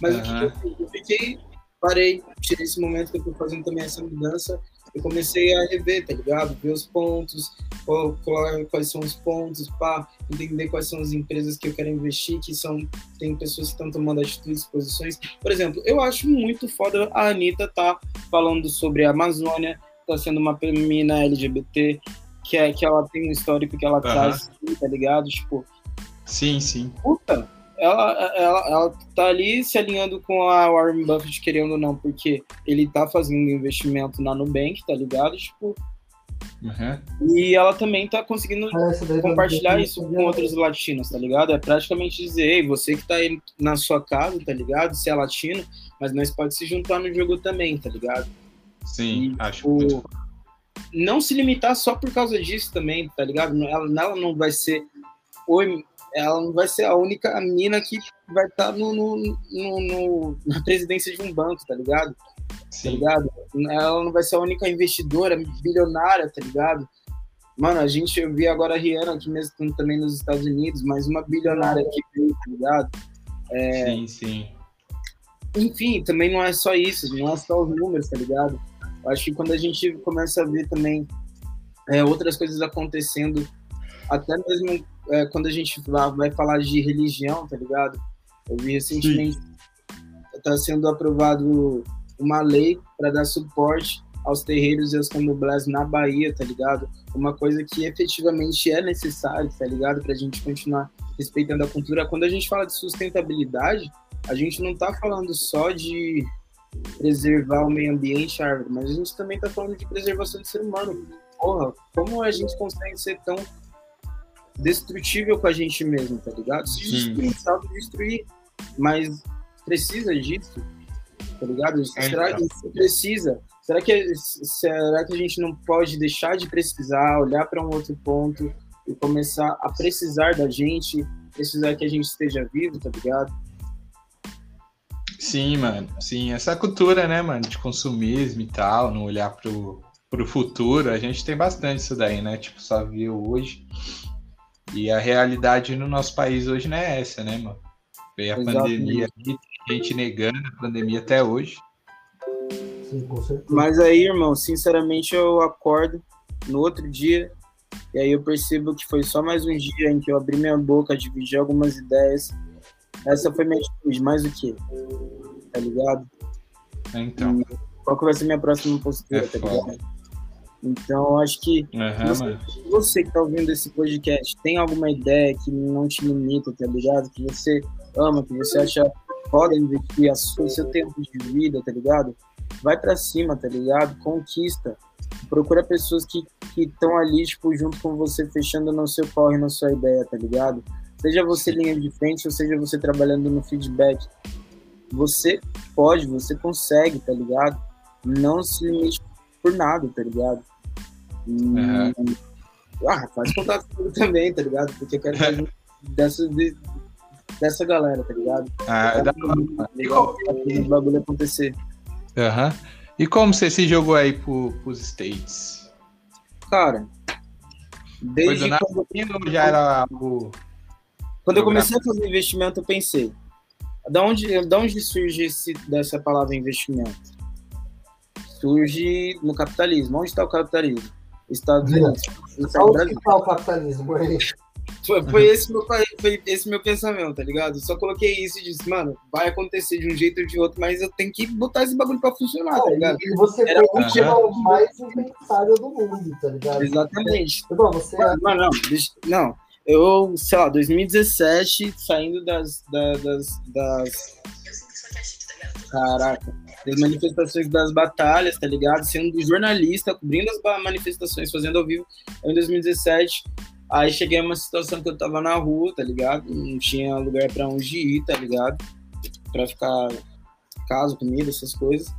Mas uhum. o que, eu fiz? Eu fiquei, parei, tirei esse momento que eu tô fazendo também essa mudança eu comecei a rever, tá ligado? Ver os pontos, qual, qual, quais são os pontos, pá, entender quais são as empresas que eu quero investir, que são, tem pessoas que estão tomando atitudes, posições. Por exemplo, eu acho muito foda a Anitta tá falando sobre a Amazônia, tá sendo uma mina LGBT, que, é, que ela tem um histórico que ela uhum. traz, tá ligado? Tipo. Sim, sim. Puta, ela, ela, ela tá ali se alinhando com a Warren Buffett, querendo ou não, porque ele tá fazendo investimento na Nubank, tá ligado? Tipo. Uhum. E ela também tá conseguindo compartilhar isso com outros latinos, tá ligado? É praticamente dizer, ei, você que tá aí na sua casa, tá ligado? Você é latino, mas nós pode se juntar no jogo também, tá ligado? Sim, e, acho tipo, muito Não se limitar só por causa disso também, tá ligado? Ela, ela não vai ser oi, ela não vai ser a única mina que vai estar tá no, no, no, na presidência de um banco, tá ligado? Tá Sim. Tá ligado? Ela não vai ser a única investidora bilionária, tá ligado? Mano, a gente, eu vi agora a Rihanna aqui mesmo também nos Estados Unidos, mas uma bilionária que veio, tá ligado? É... Sim, sim. Enfim, também não é só isso, não é só os números, tá ligado? Eu acho que quando a gente começa a ver também é, outras coisas acontecendo, até mesmo é, quando a gente vai falar de religião, tá ligado? Eu vi recentemente está sendo aprovado uma lei para dar suporte aos terreiros e aos candomblés na Bahia, tá ligado? Uma coisa que efetivamente é necessário, tá ligado? Para a gente continuar respeitando a cultura. Quando a gente fala de sustentabilidade, a gente não está falando só de preservar o meio ambiente, árvore, mas a gente também está falando de preservação do ser humano. Porra, como a gente consegue ser tão destrutível com a gente mesmo, tá ligado? Se destruir, sabe destruir, mas precisa disso, tá ligado? É, será então. que precisa? Será que, será que a gente não pode deixar de precisar, olhar para um outro ponto e começar a precisar da gente, precisar que a gente esteja vivo, tá ligado? Sim, mano. Sim, essa cultura, né, mano, de consumismo e tal, não olhar pro, pro futuro, a gente tem bastante isso daí, né? Tipo, só viu hoje. E a realidade no nosso país hoje não é essa, né, mano? Veio a Exatamente. pandemia gente negando a pandemia até hoje. Sim, com certeza. Mas aí, irmão, sinceramente eu acordo no outro dia e aí eu percebo que foi só mais um dia em que eu abri minha boca, dividi algumas ideias. Essa foi minha atitude, mais o que? Tá ligado? É, então. E qual que vai ser minha próxima postura, é tá ligado? Então, acho que uhum, você, você, que tá ouvindo esse podcast tem alguma ideia que não te limita, tá ligado? Que você ama, que você acha foda investir o seu tempo de vida, tá ligado? Vai para cima, tá ligado? Conquista. Procura pessoas que estão ali, tipo, junto com você, fechando no seu corre, na sua ideia, tá ligado? Seja você linha de frente, ou seja você trabalhando no feedback. Você pode, você consegue, tá ligado? Não se limite por nada, tá ligado? Uhum. Ah, faz contato comigo também, tá ligado? Porque eu quero fazer <laughs> dessa, dessa galera, tá ligado? Ah, dá o bagulho acontecer. Aham. Uhum. E como você se jogou aí pro, pros States? Cara, desde quando, quando já era algo. Quando eu comecei a fazer investimento, eu pensei, da onde, da onde surge esse, dessa palavra investimento? Surge no capitalismo. Onde está o capitalismo? Estados Unidos. Onde está o capitalismo? Foi, foi, esse meu, foi esse meu pensamento, tá ligado? Só coloquei isso e disse, mano, vai acontecer de um jeito ou de outro, mas eu tenho que botar esse bagulho pra funcionar, tá ligado? E você Era foi o mais impensável do mundo, tá ligado? Exatamente. Então, você... Não, não, deixa, não. Eu, sei lá, 2017, saindo das, das, das, das Caraca. Das manifestações das batalhas, tá ligado? Sendo jornalista, cobrindo as manifestações, fazendo ao vivo. em 2017, Aí cheguei a uma situação que eu tava na rua, tá ligado? Não tinha lugar para onde ir, tá ligado? Pra ficar casa, comida, essas coisas.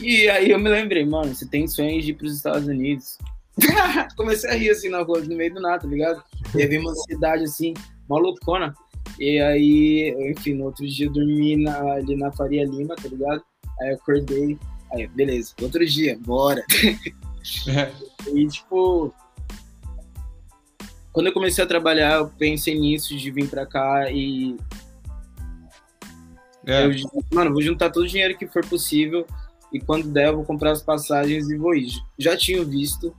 E aí eu me lembrei, mano, você tem sonhos de ir pros Estados Unidos? <laughs> Comecei a rir assim na rua, no meio do nada, tá ligado? E aí uma cidade assim, malucona. E aí, enfim, no outro dia eu dormi na, ali na Faria Lima, tá ligado? Aí eu acordei, aí, beleza, outro dia, bora. <laughs> e tipo, quando eu comecei a trabalhar, eu pensei nisso, de vir pra cá e. É. Eu, mano, vou juntar todo o dinheiro que for possível e quando der, eu vou comprar as passagens e vou ir. Já tinha visto.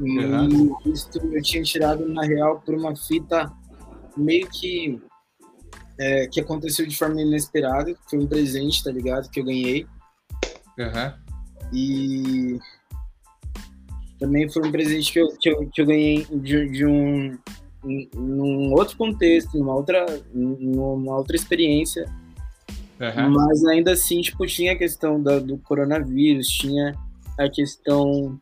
E visto eu tinha tirado, na real, por uma fita meio que. É, que aconteceu de forma inesperada. Foi um presente, tá ligado? Que eu ganhei. Uhum. E também foi um presente que eu, que eu, que eu ganhei de, de um num outro contexto, numa outra, numa outra experiência. Uhum. Mas ainda assim, tipo, tinha a questão da, do coronavírus, tinha a questão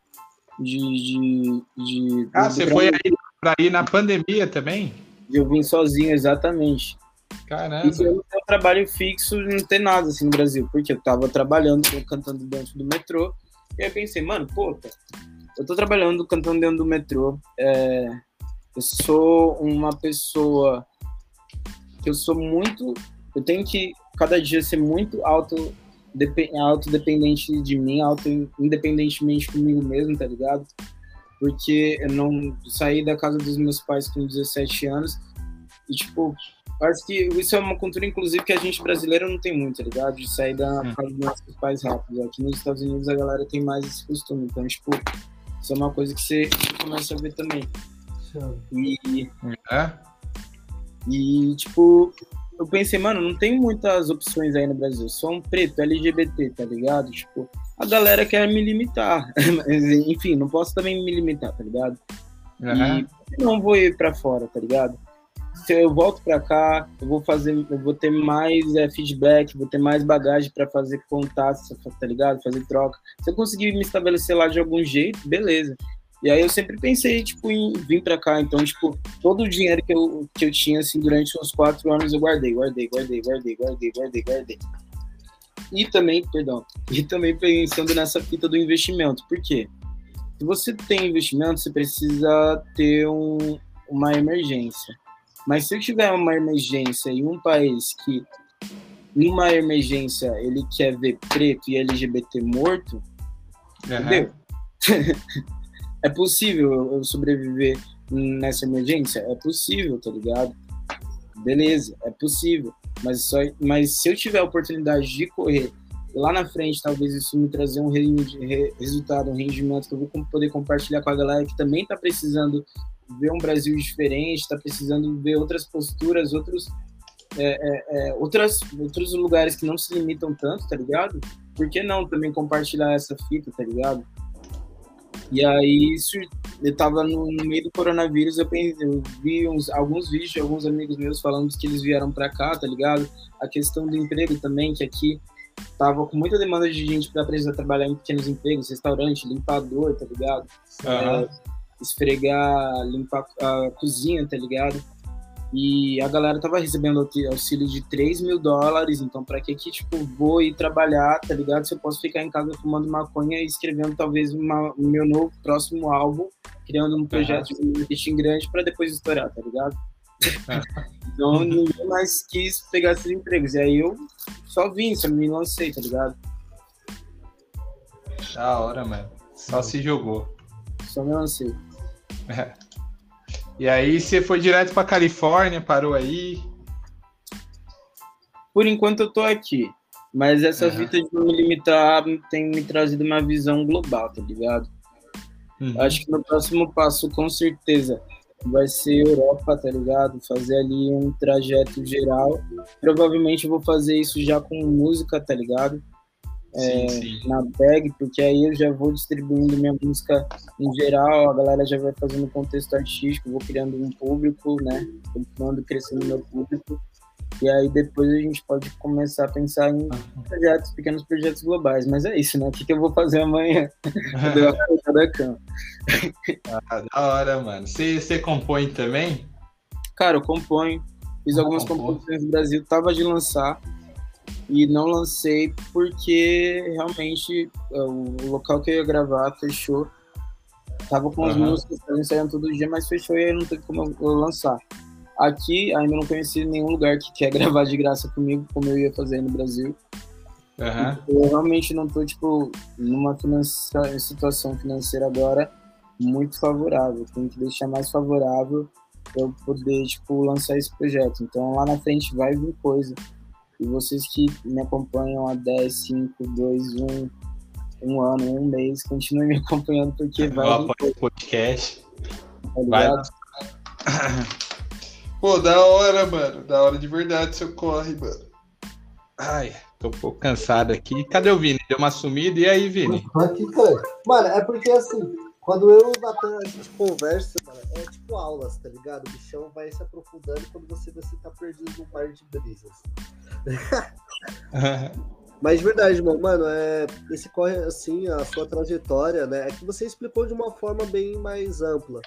de. de, de ah, você foi aí para ir na pandemia também? Eu vim sozinho, exatamente. Caramba. E eu não trabalho fixo, não tem nada assim no Brasil, porque eu tava trabalhando, cantando dentro do metrô. E aí eu pensei, mano, pô, eu tô trabalhando, cantando dentro do metrô. É, eu sou uma pessoa que eu sou muito. Eu tenho que cada dia ser muito auto, autodependente de mim, auto, independentemente comigo mesmo, tá ligado? Porque eu não saí da casa dos meus pais com 17 anos e, tipo, acho que isso é uma cultura, inclusive, que a gente brasileiro não tem muito, tá ligado? De sair da casa dos nossos pais rápido. Aqui nos Estados Unidos a galera tem mais esse costume. Então, tipo, isso é uma coisa que você começa a ver também. E, É? e, tipo, eu pensei, mano, não tem muitas opções aí no Brasil. Sou um preto, LGBT, tá ligado? Tipo, a galera quer me limitar. <laughs> Mas, enfim, não posso também me limitar, tá ligado? Aham. E não vou ir pra fora, tá ligado? Se eu volto pra cá, eu vou fazer, eu vou ter mais é, feedback, vou ter mais bagagem pra fazer contato, tá ligado? Fazer troca. Se eu conseguir me estabelecer lá de algum jeito, beleza. E aí eu sempre pensei, tipo, em vir pra cá. Então, tipo, todo o dinheiro que eu, que eu tinha, assim, durante uns quatro anos, eu guardei, guardei, guardei, guardei, guardei, guardei, guardei. E também, perdão, <laughs> e também pensando nessa fita do investimento. Por quê? Se você tem investimento, você precisa ter um, uma emergência. Mas se eu tiver uma emergência em um país que, numa emergência, ele quer ver preto e LGBT morto, Aham. entendeu? <laughs> é possível eu sobreviver nessa emergência? É possível, tá ligado? Beleza, é possível. Mas, só, mas se eu tiver a oportunidade de correr lá na frente, talvez isso me trazer um re- resultado, um rendimento que eu vou poder compartilhar com a galera que também tá precisando ver um Brasil diferente, tá precisando ver outras posturas, outros, é, é, é, outras, outros lugares que não se limitam tanto, tá ligado? Por que não também compartilhar essa fita, tá ligado? E aí, isso, eu tava no, no meio do coronavírus, eu, pensei, eu vi uns, alguns vídeos de alguns amigos meus falando que eles vieram pra cá, tá ligado? A questão do emprego também, que aqui tava com muita demanda de gente pra precisar trabalhar em pequenos empregos, restaurante, limpador, tá ligado? Aham. Esfregar, limpar a cozinha, tá ligado? E a galera tava recebendo auxí- auxílio de 3 mil dólares, então pra que que, tipo, vou ir trabalhar, tá ligado? Se eu posso ficar em casa fumando maconha e escrevendo talvez uma- o meu novo próximo álbum, criando um projeto de marketing grande pra depois estourar, tá ligado? <laughs> então ninguém mais quis pegar esses empregos. E aí eu só vim, só me lancei, tá ligado? Da hora, mano. Só se jogou. Só me lancei. E aí você foi direto pra Califórnia, parou aí. por enquanto eu tô aqui. Mas essa Aham. vida de me limitar tem me trazido uma visão global, tá ligado? Uhum. Acho que meu próximo passo, com certeza, vai ser Europa, tá ligado? Fazer ali um trajeto geral. Provavelmente eu vou fazer isso já com música, tá ligado? Sim, sim. Na bag, porque aí eu já vou distribuindo minha música em geral, a galera já vai fazendo contexto artístico, vou criando um público, né? Continuando crescendo meu público. E aí depois a gente pode começar a pensar em projetos, pequenos projetos globais. Mas é isso, né? O que, que eu vou fazer amanhã? <laughs> Eu dei uma cabeça da cama. Ah, da hora, mano. Você, você compõe também? Cara, eu componho. Fiz Ah, algumas composições no Brasil, tava de lançar. E não lancei porque realmente é, o local que eu ia gravar fechou. Tava com as Aham. músicas ensaiando todo dia, mas fechou e aí não teve como eu- lançar. Aqui ainda não conheci nenhum lugar que quer <laughs> gravar de graça comigo, como eu ia fazer no Brasil. Aham. Eu realmente não tô, tipo, numa situação financeira agora muito favorável. Tem que deixar mais favorável para eu poder, tipo, lançar esse projeto. Então, lá na frente vai vir coisa. E vocês que me acompanham há 10, 5, 2, 1, um ano, um mês, continuem me acompanhando porque vai Eu apoio o podcast. tá Vai. <coughs> Pô, da hora, mano. Da hora de verdade seu corre, mano. Ai, tô um pouco cansado aqui. Cadê o Vini? Deu uma sumida. E aí, Vini? Aqui, cara. Mano, é porque assim, quando eu e o Natan a gente conversa, mano, é tipo aulas, tá ligado? O bichão vai se aprofundando quando você se tá perdido num mar de brisas. <laughs> Mas de verdade, mano, mano, é, esse corre assim, a sua trajetória, né? É que você explicou de uma forma bem mais ampla.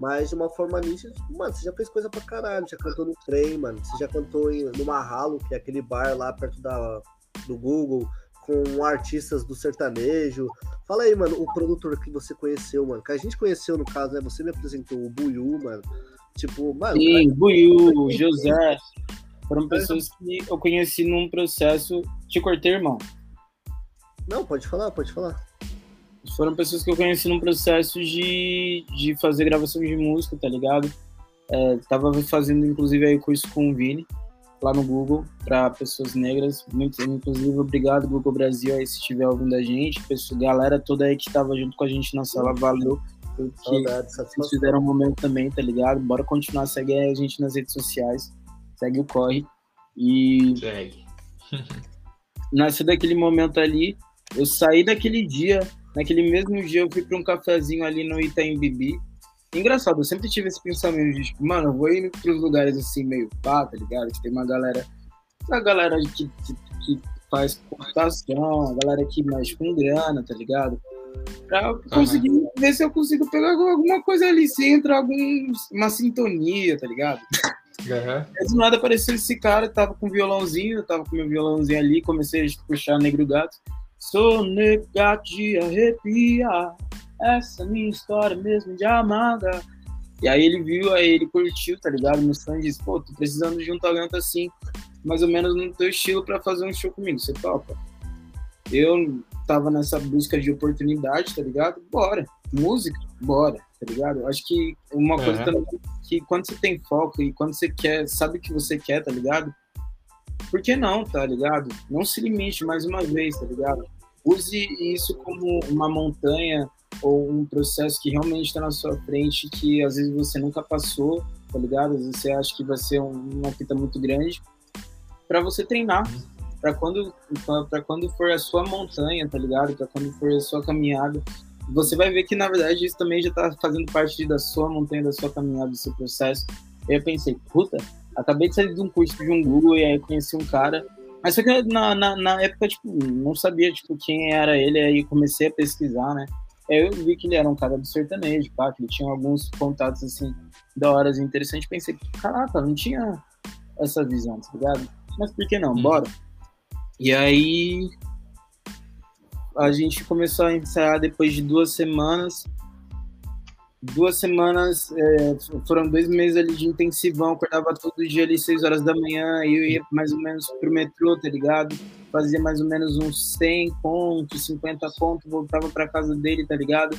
Mas de uma forma nítida, tipo, mano, você já fez coisa pra caralho, já cantou no trem, mano. Você já cantou em, no Marralo, que é aquele bar lá perto da, do Google, com artistas do sertanejo. Fala aí, mano, o produtor que você conheceu, mano. Que a gente conheceu, no caso, né? Você me apresentou o Buiu, mano. Tipo, mano, Sim, Buiu, José, foram pessoas que eu conheci num processo. Te cortei, irmão. não, pode falar, pode falar. foram pessoas que eu conheci num processo de, de fazer gravação de música, tá ligado? É, tava fazendo, inclusive, aí curso com o Vini, lá no Google, para pessoas negras. Muito, inclusive, obrigado, Google Brasil, aí, se estiver ouvindo a gente. Pessoa, galera toda aí que tava junto com a gente na sala, valeu. Porque Saudade, vocês fizeram um momento também, tá ligado? Bora continuar, segue a gente nas redes sociais, segue o Corre. E Segue. <laughs> nasceu daquele momento ali, eu saí daquele dia, naquele mesmo dia eu fui pra um cafezinho ali no Itaim Bibi. Engraçado, eu sempre tive esse pensamento de, tipo, mano, eu vou ir pros lugares assim, meio pá, tá ligado? Que tem uma galera, a galera que, que, que faz computação, a galera que mexe com grana, tá ligado? Pra conseguir ver se eu consigo pegar alguma coisa ali, se entra algum, uma sintonia, tá ligado? Aí do nada apareceu esse cara, tava com violãozinho, eu tava com meu violãozinho ali, comecei a puxar Negro Gato. Sou negro gato de arrepiar, essa minha história mesmo de amada. E aí ele viu, aí ele curtiu, tá ligado? Meu sonho disse, pô, tô precisando de um talento assim, mais ou menos no teu estilo pra fazer um show comigo, você topa? Eu tava nessa busca de oportunidade, tá ligado? Bora. Música, bora, tá ligado? Eu acho que uma coisa Uhum. também que quando você tem foco e quando você quer, sabe o que você quer, tá ligado? Por que não, tá ligado? Não se limite mais uma vez, tá ligado? Use isso como uma montanha ou um processo que realmente está na sua frente, que às vezes você nunca passou, tá ligado? Às vezes você acha que vai ser um- uma fita muito grande, para você treinar, para quando para quando for a sua montanha, tá ligado? Para quando for a sua caminhada, você vai ver que na verdade isso também já tá fazendo parte da sua montanha, da sua caminhada, do seu processo. Eu pensei, puta, acabei de sair de um curso de um Google e aí conheci um cara. Mas só que na, na, na época, tipo, não sabia, tipo, quem era ele, aí comecei a pesquisar, né? Aí eu vi que ele era um cara do sertanejo, pá, que ele tinha alguns contatos, assim, da horas interessantes. Pensei, caraca, não tinha essa visão, tá ligado? Mas por que não? Hum. Bora. E aí a gente começou a ensaiar depois de duas semanas. Duas semanas, é, foram dois meses ali de intensivão, acordava todo dia ali, seis horas da manhã, e eu ia mais ou menos pro metrô, tá ligado? Fazia mais ou menos uns 100 pontos, 50 pontos, voltava pra casa dele, tá ligado?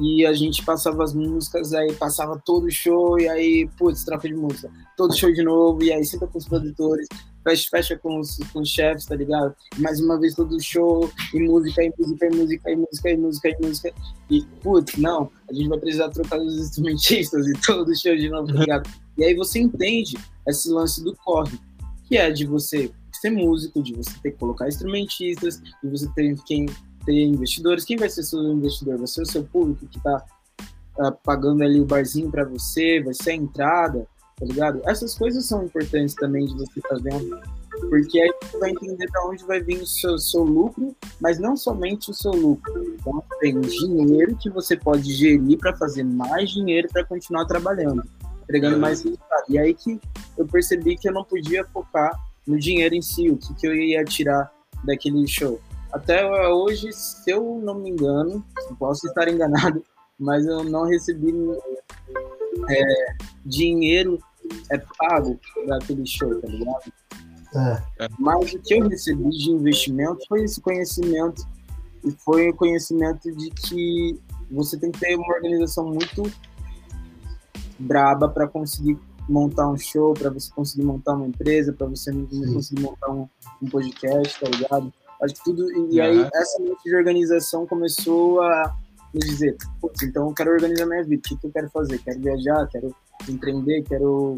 E a gente passava as músicas, aí passava todo show, e aí, putz, troca de música, todo show de novo, e aí senta com os produtores, fecha, fecha com os, com os chefes, tá ligado? Mais uma vez todo show, e música, e música, e música, e música, e música, e música. E, putz, não, a gente vai precisar trocar os instrumentistas e todo show de novo, tá ligado? E aí você entende esse lance do corre, que é de você ser músico, de você ter que colocar instrumentistas, de você ter quem ter investidores. Quem vai ser seu investidor? Vai ser o seu público que tá ah, pagando ali o barzinho para você, vai ser a entrada, tá ligado? Essas coisas são importantes também de você estar vendo, porque aí você vai entender de onde vai vir o seu, seu lucro, mas não somente o seu lucro. Então, tem dinheiro que você pode gerir para fazer mais dinheiro para continuar trabalhando, entregando Uhum. mais resultado. E aí que eu percebi que eu não podia focar no dinheiro em si, o que, que eu ia tirar daquele show. Até hoje, se eu não me engano, posso estar enganado, <laughs> mas eu não recebi é, dinheiro é pago daquele show, tá ligado? É. Mas o que eu recebi de investimento foi esse conhecimento e foi o conhecimento de que você tem que ter uma organização muito braba para conseguir montar um show, para você conseguir montar uma empresa, para você conseguir montar um, um podcast, tá ligado? Acho que tudo. E aí, Aham. essa mente de organização começou a me dizer: Putz, então eu quero organizar minha vida. O que, que eu quero fazer? Quero viajar, quero empreender, quero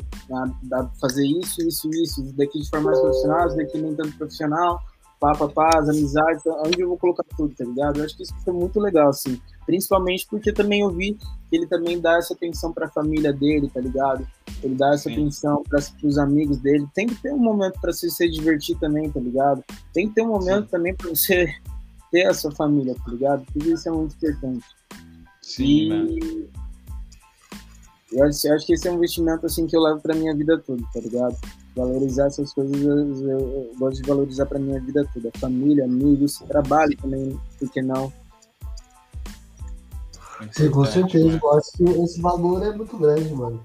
dar- fazer isso, isso, isso. Daqui de forma mais profissional, daqui nem tanto profissional. Pá, pá, pá, as amizades, onde eu vou colocar tudo, tá ligado? Eu acho que isso foi muito legal, assim. Principalmente porque também eu vi que ele também dá essa atenção pra família dele, tá ligado? Ele dá essa Sim. atenção para os amigos dele. Tem que ter um momento para você se divertir também, tá ligado? Tem que ter um momento também para você <laughs> ter a sua família, tá ligado? Tudo isso é muito importante. Sim, mano. e eu acho, eu acho que esse é um investimento assim que eu levo pra minha vida toda, tá ligado? Valorizar essas coisas, eu, eu- gosto de valorizar pra minha vida toda. Família, amigos, trabalho também, por que não? Sim, com certeza. Eu acho que esse valor é muito grande, mano.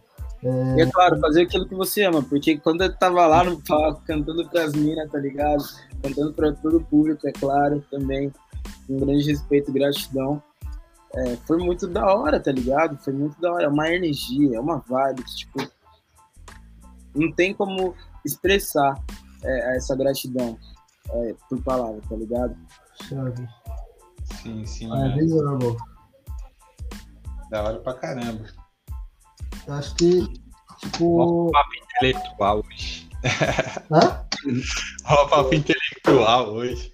E é claro, fazer aquilo que você ama, porque quando eu tava lá no palco, cantando pras minas, tá ligado? Cantando pra todo o público, é claro, também. Um grande respeito e gratidão. É, foi muito da hora, tá ligado? Foi muito da hora. É uma energia, é uma vibe que, tipo, não tem como expressar é, essa gratidão é, por palavra, tá ligado? Chave. Sim, sim. Ah, é irmão. Da hora pra caramba. Eu acho que, tipo. Ó, papo intelectual hoje. <laughs> Hã? Ó, papo intelectual hoje.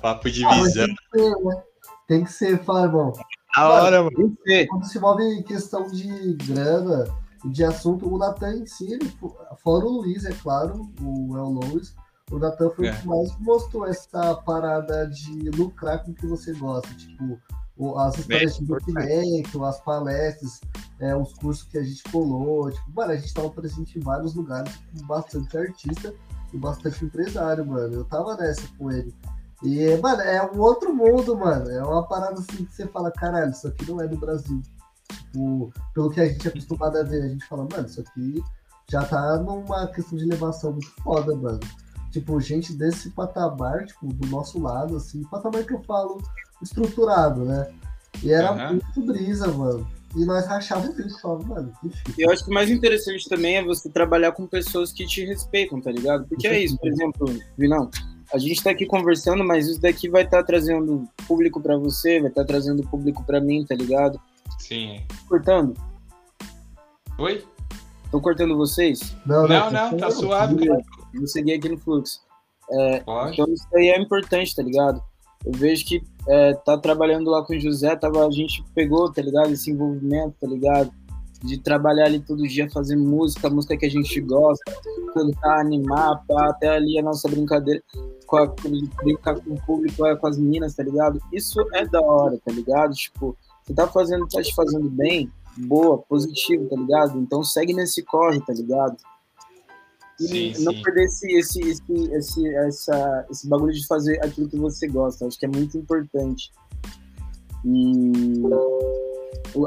Papo de Ah, visão. tem que ser, né? Tem que ser, fala, irmão. Da hora, mano. Quando se envolve em questão de grana e de assunto, o Natan em si, ele, fo- fora o Luiz, é claro, o El Lois, o Natan foi É. o que mais mostrou essa parada de lucrar com o que você gosta. Tipo, as histórias de investimento, as palestras, é, os cursos que a gente colou. Tipo, mano, a gente tava presente em vários lugares com bastante artista e bastante empresário, mano. Eu tava nessa com ele. E, mano, é um outro mundo, mano. É uma parada assim que você fala, caralho, isso aqui não é do Brasil. Tipo, pelo que a gente é acostumado a ver, a gente fala, mano, isso aqui já tá numa questão de elevação muito foda, mano. Tipo, gente desse patamar, tipo, do nosso lado, assim, patamar que eu falo estruturado, né? E era Aham. muito brisa, mano. E nós rachávamos isso, falava, mano, difícil. Eu acho que o mais interessante também é você trabalhar com pessoas que te respeitam, tá ligado? Porque é isso, por exemplo, Vinão, a gente tá aqui conversando, mas isso daqui vai estar trazendo público pra você, vai estar trazendo público pra mim, tá ligado? Sim. Cortando? Oi? Tô cortando vocês? Não, não, tá suave, cara. Vou seguir aqui no fluxo. Pode. Então isso aí é importante, tá ligado? Eu vejo que é, tá trabalhando lá com o José, tava, a gente pegou, tá ligado? Esse envolvimento, tá ligado? De trabalhar ali todo dia, fazer música, música que a gente gosta, cantar, animar, pá, até ali a nossa brincadeira, com a, brincar com o público, é, com as meninas, tá ligado? Isso é da hora, tá ligado? Tipo, você tá fazendo, tá te fazendo bem, boa, positivo, tá ligado? Então segue nesse corre, tá ligado? E Sim, não sim. perder esse, esse, esse, esse, essa, esse bagulho de fazer aquilo que você gosta. Acho que é muito importante. E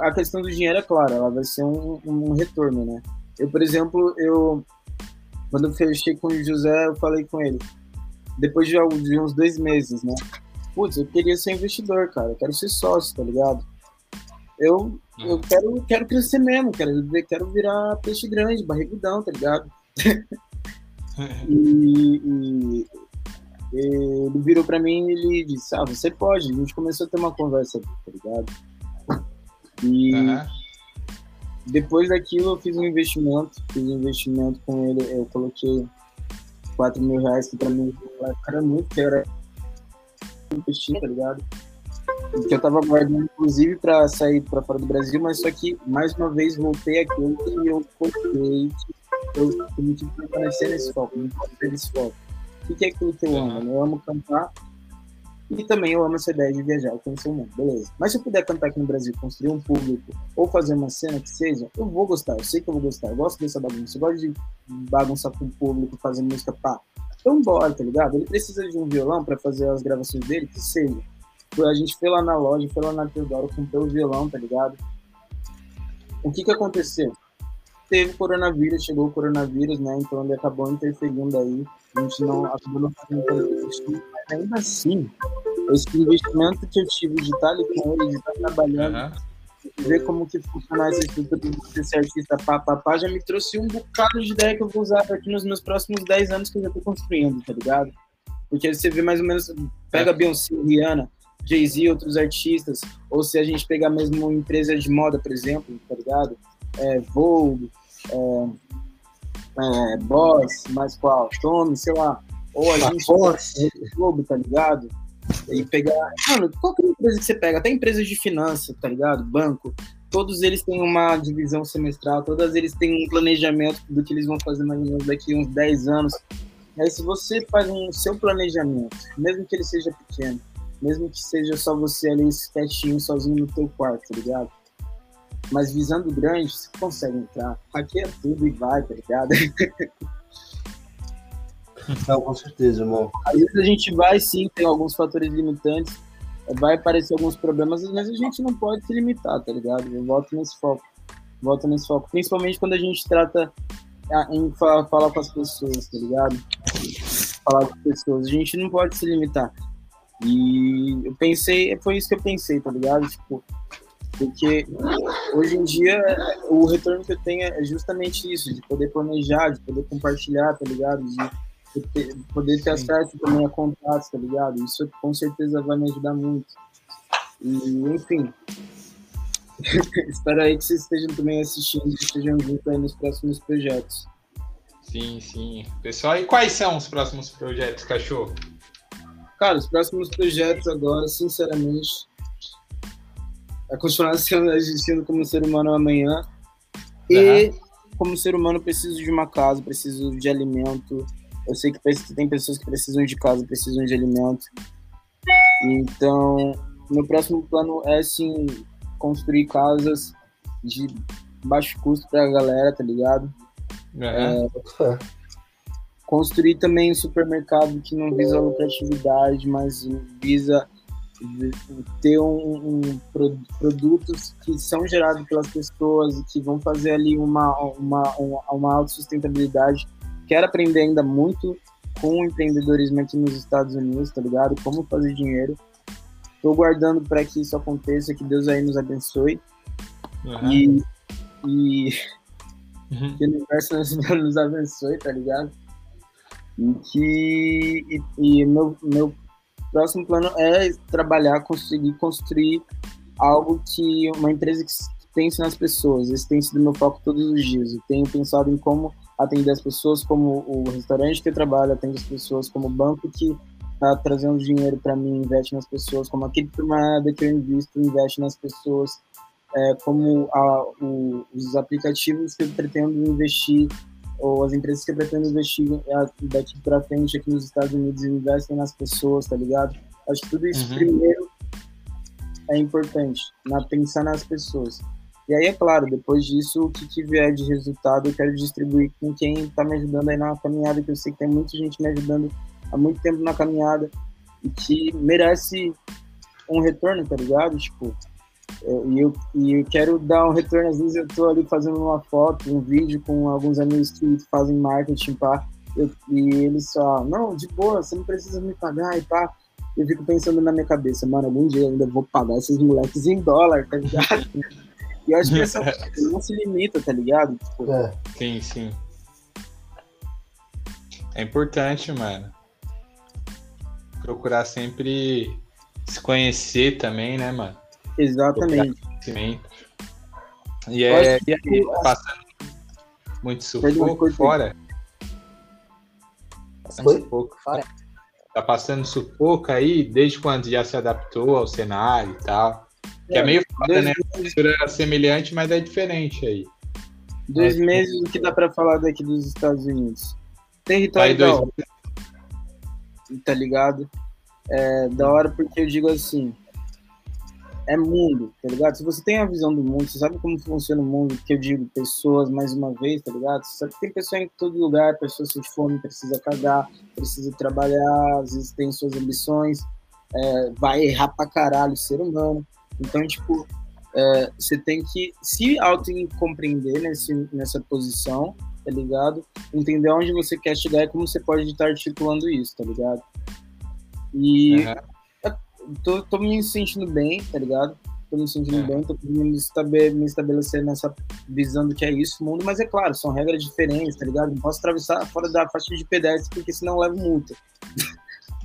a questão do dinheiro, é claro, ela vai ser um, um retorno, né? Eu, por exemplo, eu quando eu fechei com o José, eu falei com ele, depois de, alguns- de uns dois meses, né? Putz, eu queria ser investidor, cara, eu quero ser sócio, tá ligado? Eu, eu quero, quero crescer mesmo, quero, quero virar peixe grande, barrigudão, tá ligado? <laughs> E, e ele virou pra mim e ele disse, ah, você pode. A gente começou a ter uma conversa, tá ligado? E Aham. depois daquilo eu fiz um investimento, fiz um investimento com ele, eu coloquei 4 mil reais, que pra mim era muito, que era investir, tá ligado? Que eu tava guardando, inclusive, pra sair pra fora do Brasil, mas só que, mais uma vez, voltei aquilo e eu coloquei, eu tenho que permanecer nesse foco, não posso ter esse foco. O que é aquilo que eu amo? Eu amo cantar e também eu amo essa ideia de viajar, conhecer o mundo, beleza. Mas se eu puder cantar aqui no Brasil, construir um público ou fazer uma cena que seja, eu vou gostar, eu sei que eu vou gostar, eu gosto dessa bagunça, eu gosto de bagunçar com o público, fazer música, pá. Então bora, tá ligado? Ele precisa de um violão pra fazer as gravações dele, que seja. A gente foi lá na loja, foi lá na Teodoro, comprou o violão, tá ligado? O que que aconteceu? Teve coronavírus, chegou o coronavírus, né? Então ele acabou interferindo aí. A gente não acabou não fazendo mas ainda assim, esse investimento que eu tive de estar ali com ele, de estar trabalhando, Aham. ver como que funciona essa estrutura de você ser artista pá, pá, pá, já me trouxe um bocado de ideia que eu vou usar aqui nos meus próximos 10 anos que eu já tô construindo, tá ligado? Porque você vê mais ou menos, pega Beyoncé, Rihanna, Jay-Z, outros artistas, ou se a gente pegar mesmo uma empresa de moda, por exemplo, tá ligado? É, Vogue, é, é, Boss, mais qual? Tommy, sei lá. Ou a gente Globo, tá ligado? E pegar. Mano, qualquer empresa que você pega, até empresas de finanças, tá ligado? Banco, todos eles têm uma divisão semestral, todas eles têm um planejamento do que eles vão fazer mais ou menos daqui a uns 10 anos. Aí se você faz um seu planejamento, mesmo que ele seja pequeno, mesmo que seja só você ali quietinho, sozinho no teu quarto, tá ligado? Mas visando grande, você consegue entrar. Hackeia tudo e vai, tá ligado? <laughs> Não, com certeza, irmão. Às vezes a gente vai sim, tem alguns fatores limitantes, vai aparecer alguns problemas, mas a gente não pode se limitar, tá ligado? Eu volto nesse foco. Volto nesse foco. Principalmente quando a gente trata ah, em fa- falar com as pessoas, tá ligado? Falar com as pessoas. A gente não pode se limitar. E eu pensei, foi isso que eu pensei, tá ligado? Tipo, porque hoje em dia o retorno que eu tenho é justamente isso, de poder planejar, de poder compartilhar, tá ligado? De ter- poder ter acesso também a contatos, tá ligado? Isso com certeza vai me ajudar muito. E, enfim, <laughs> Espero aí que vocês estejam também assistindo e estejam juntos aí nos próximos projetos. Sim, sim. Pessoal, e quais são os próximos projetos, cachorro? Cara, os próximos projetos agora, sinceramente, é continuar <laughs> sendo existindo como ser humano amanhã. E Aham. como ser humano preciso de uma casa, preciso de alimento. Eu sei que tem pessoas que precisam de casa, precisam de alimento. Então, meu próximo plano é sim construir casas de baixo custo pra galera, tá ligado? É, construir também um supermercado que não visa lucratividade, mas visa ter um, um pro- produtos que são gerados pelas pessoas e que vão fazer ali uma, uma, uma, uma autossustentabilidade. Quero aprender ainda muito com o empreendedorismo aqui nos Estados Unidos, tá ligado? Como fazer dinheiro. Tô guardando para que isso aconteça, que Deus aí nos abençoe. Aham. E, e Uhum. <laughs> que o universo nos, <laughs> nos abençoe, tá ligado? E que e, e meu, meu próximo plano é trabalhar, conseguir construir algo que uma empresa que pense nas pessoas. Esse tem sido meu foco todos os dias. Eu tenho pensado em como atender as pessoas, como o restaurante que eu trabalho atende as pessoas, como o banco que está trazendo dinheiro para mim investe nas pessoas, como a criptomoeda que eu invisto investe nas pessoas é, como a- o- os aplicativos que eu pretendo investir ou as empresas que eu pretendo investir daqui para frente aqui nos Estados Unidos investem nas pessoas, tá ligado? Acho que tudo isso Uhum. primeiro é importante, na, pensar nas pessoas. E aí, é claro, depois disso, o que, vier de resultado, eu quero distribuir com quem tá me ajudando aí na caminhada, que eu sei que tem muita gente me ajudando há muito tempo na caminhada e que merece um retorno, tá ligado? Tipo, e eu, e eu quero dar um retorno, às vezes eu tô ali fazendo uma foto, um vídeo com alguns amigos que fazem marketing, pá, eu- e eles só, não, de boa, você não precisa me pagar e pá. Eu fico pensando na minha cabeça, mano, algum dia eu ainda vou pagar esses moleques em dólar, tá ligado? <laughs> e eu acho que essa não se limita, tá ligado? Tipo, é. Sim, sim. É importante, mano. Procurar sempre se conhecer também, né, mano? Exatamente. Conhecimento. E, é, e aí, passando muito sufoco fora? Passando Foi? sufoco Fora. Tá passando sufoco aí desde quando já se adaptou ao cenário e tal. Que é meio foda, né? Cultura semelhante, mas é diferente aí. dois Mas- meses o que dá pra falar daqui dos Estados Unidos. Território da dois, tá ligado? É da hora porque eu digo assim, é mundo, tá ligado? Se você tem a visão do mundo, você sabe como funciona o mundo, que eu digo pessoas mais uma vez, tá ligado? Você sabe que tem pessoa em todo lugar, pessoa sem fome, precisa cagar, precisa trabalhar, às vezes tem suas ambições, é, vai errar pra caralho, ser humano. Então, tipo, é, você tem que se auto-compreender nessa posição, tá ligado? Entender onde você quer chegar e como você pode estar articulando isso, tá ligado? E Aham. Tô, tô me sentindo bem, tá ligado? Tô me sentindo É. bem, tô conseguindo me, estabe- me estabelecer nessa visão do que é isso, mundo, mas é claro, são regras diferentes, tá ligado? Não posso atravessar fora da faixa de pedestre, porque senão eu levo multa. <laughs>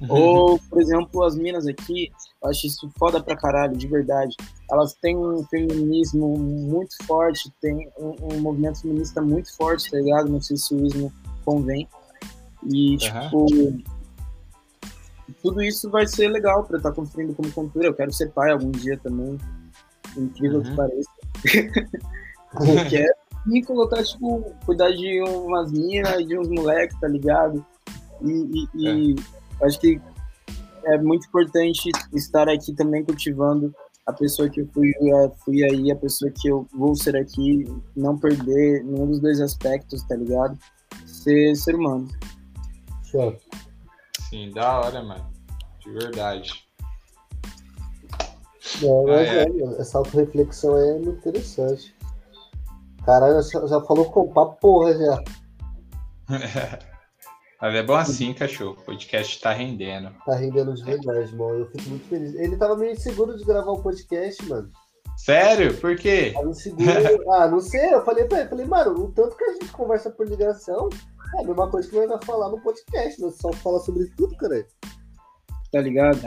Ou, por exemplo, as minas aqui, eu acho isso foda pra caralho, de verdade. Elas têm um feminismo muito forte, tem um, um movimento feminista muito forte, tá ligado? Não sei se o ismo convém. E, Aham. tipo, tudo isso vai ser legal pra estar construindo como cultura. Eu quero ser pai algum dia também, incrível que Uhum. pareça. <laughs> Eu quero me colocar, tipo, cuidar de umas minas, de uns moleques, tá ligado? E, e- e acho que é muito importante estar aqui também cultivando a pessoa que eu fui, eh, fui aí, a pessoa que eu vou ser aqui, não perder nenhum dos dois aspectos, tá ligado? Ser ser humano. Show. Sim, da hora, mano. De verdade. É, mas é. mano, essa autorreflexão aí é muito interessante. Caralho, já, já falou com pra porra já. <laughs> Mas é bom assim, cachorro. O podcast tá rendendo. Tá rendendo de verdade, mano. Eu fico muito feliz. Ele tava meio inseguro de gravar o podcast, mano. Sério? Por quê? Tava inseguro. <laughs> ah, não sei. Eu falei pra ele, falei, mano, o tanto que a gente conversa por ligação é a mesma coisa que nós vai falar no podcast. Nós só fala sobre tudo, cara. Tá ligado?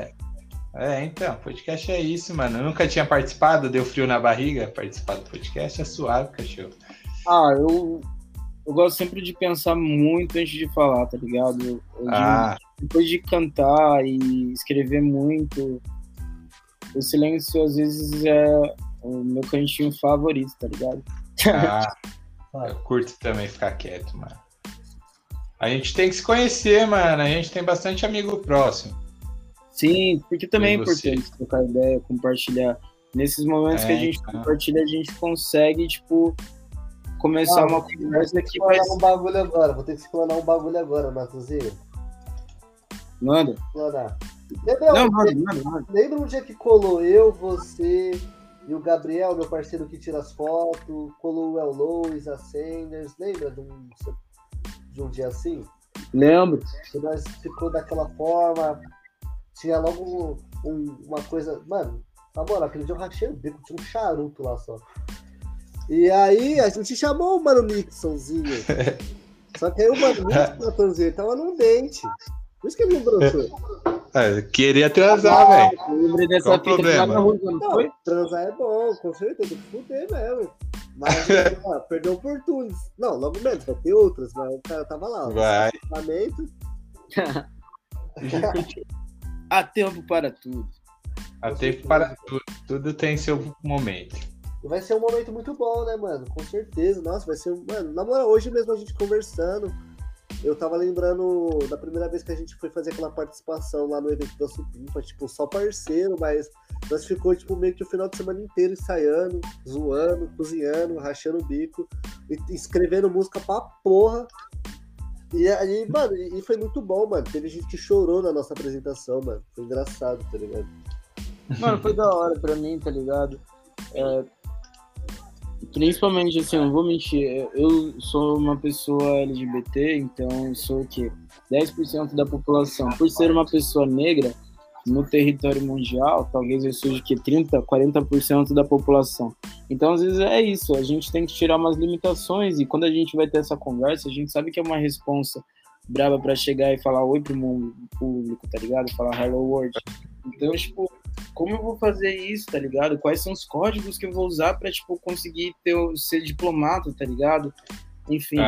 É, então, podcast é isso, mano. Eu nunca tinha participado, deu frio na barriga. Participar do podcast é suave, cachorro. Ah, eu, eu gosto sempre de pensar muito antes de falar, tá ligado? Eu, eu Ah, de- depois de cantar e escrever muito, o silêncio às vezes é o meu cantinho favorito, tá ligado? ah, <laughs> eu curto também ficar quieto, mano. A gente tem que se conhecer, mano. A gente tem bastante amigo próximo. Sim, porque também é importante trocar ideia, compartilhar. Nesses momentos que a É, gente então. compartilha, a gente consegue, tipo, começar Ah, uma Vou ter conversa que vai. explanar um bagulho agora. Vou ter que explanar um bagulho agora, Matuzinho. Manda. Explanar. Lembra, Não, manda, manda, manda. lembra um dia que colou eu, você e o Gabriel, meu parceiro que tira as fotos, colou o El Lois, a Sanders, lembra de um, de um dia assim? Lembro. que nós ficou daquela forma. Tinha logo um- um- uma coisa. Mano, na moral, aquele dia eu rachei o bico, tinha um charuto lá só. E aí a gente chamou o Mano Nixonzinho. <laughs> Só que aí o Mano Nixon, <laughs> Natanzinho, tava num dente. Por isso que ele não broxou. É, queria transar, velho. Lembrei dessa Qual o problema? não transar é bom, com certeza, tem que fuder mesmo. Mas, ó, <laughs> perdeu oportunos. Não, logo menos, vai ter outras, mas o cara tava lá. Vai. Lamento. <laughs> Há tempo para tudo. Há tempo para tudo. Tudo tem seu momento. E vai ser um momento muito bom, né, mano? Com certeza. Nossa, vai ser um. Mano, na moral, hoje mesmo a gente conversando. Eu tava lembrando da primeira vez que a gente foi fazer aquela participação lá no evento da Supimpa, tipo, só parceiro, mas nós ficou, tipo, meio que o final de semana inteiro ensaiando, zoando, cozinhando, rachando o bico, escrevendo música pra porra. E aí, mano, e foi muito bom, mano. Teve gente que chorou na nossa apresentação, mano. Foi engraçado, tá ligado? Mano, foi da hora pra mim, tá ligado? É, principalmente, assim, eu não vou mentir, eu sou uma pessoa LGBT, então sou o quê? 10% da população. Por ser uma pessoa negra, no território mundial, talvez eu seja que 30, 40% da população. Então, às vezes é isso, a gente tem que tirar umas limitações e quando a gente vai ter essa conversa, a gente sabe que é uma responsa braba pra chegar e falar oi pro mundo público, tá ligado? Falar hello world. Então, tipo, como eu vou fazer isso, tá ligado? Quais são os códigos que eu vou usar pra, tipo, conseguir ter, ser diplomata, tá ligado? Enfim,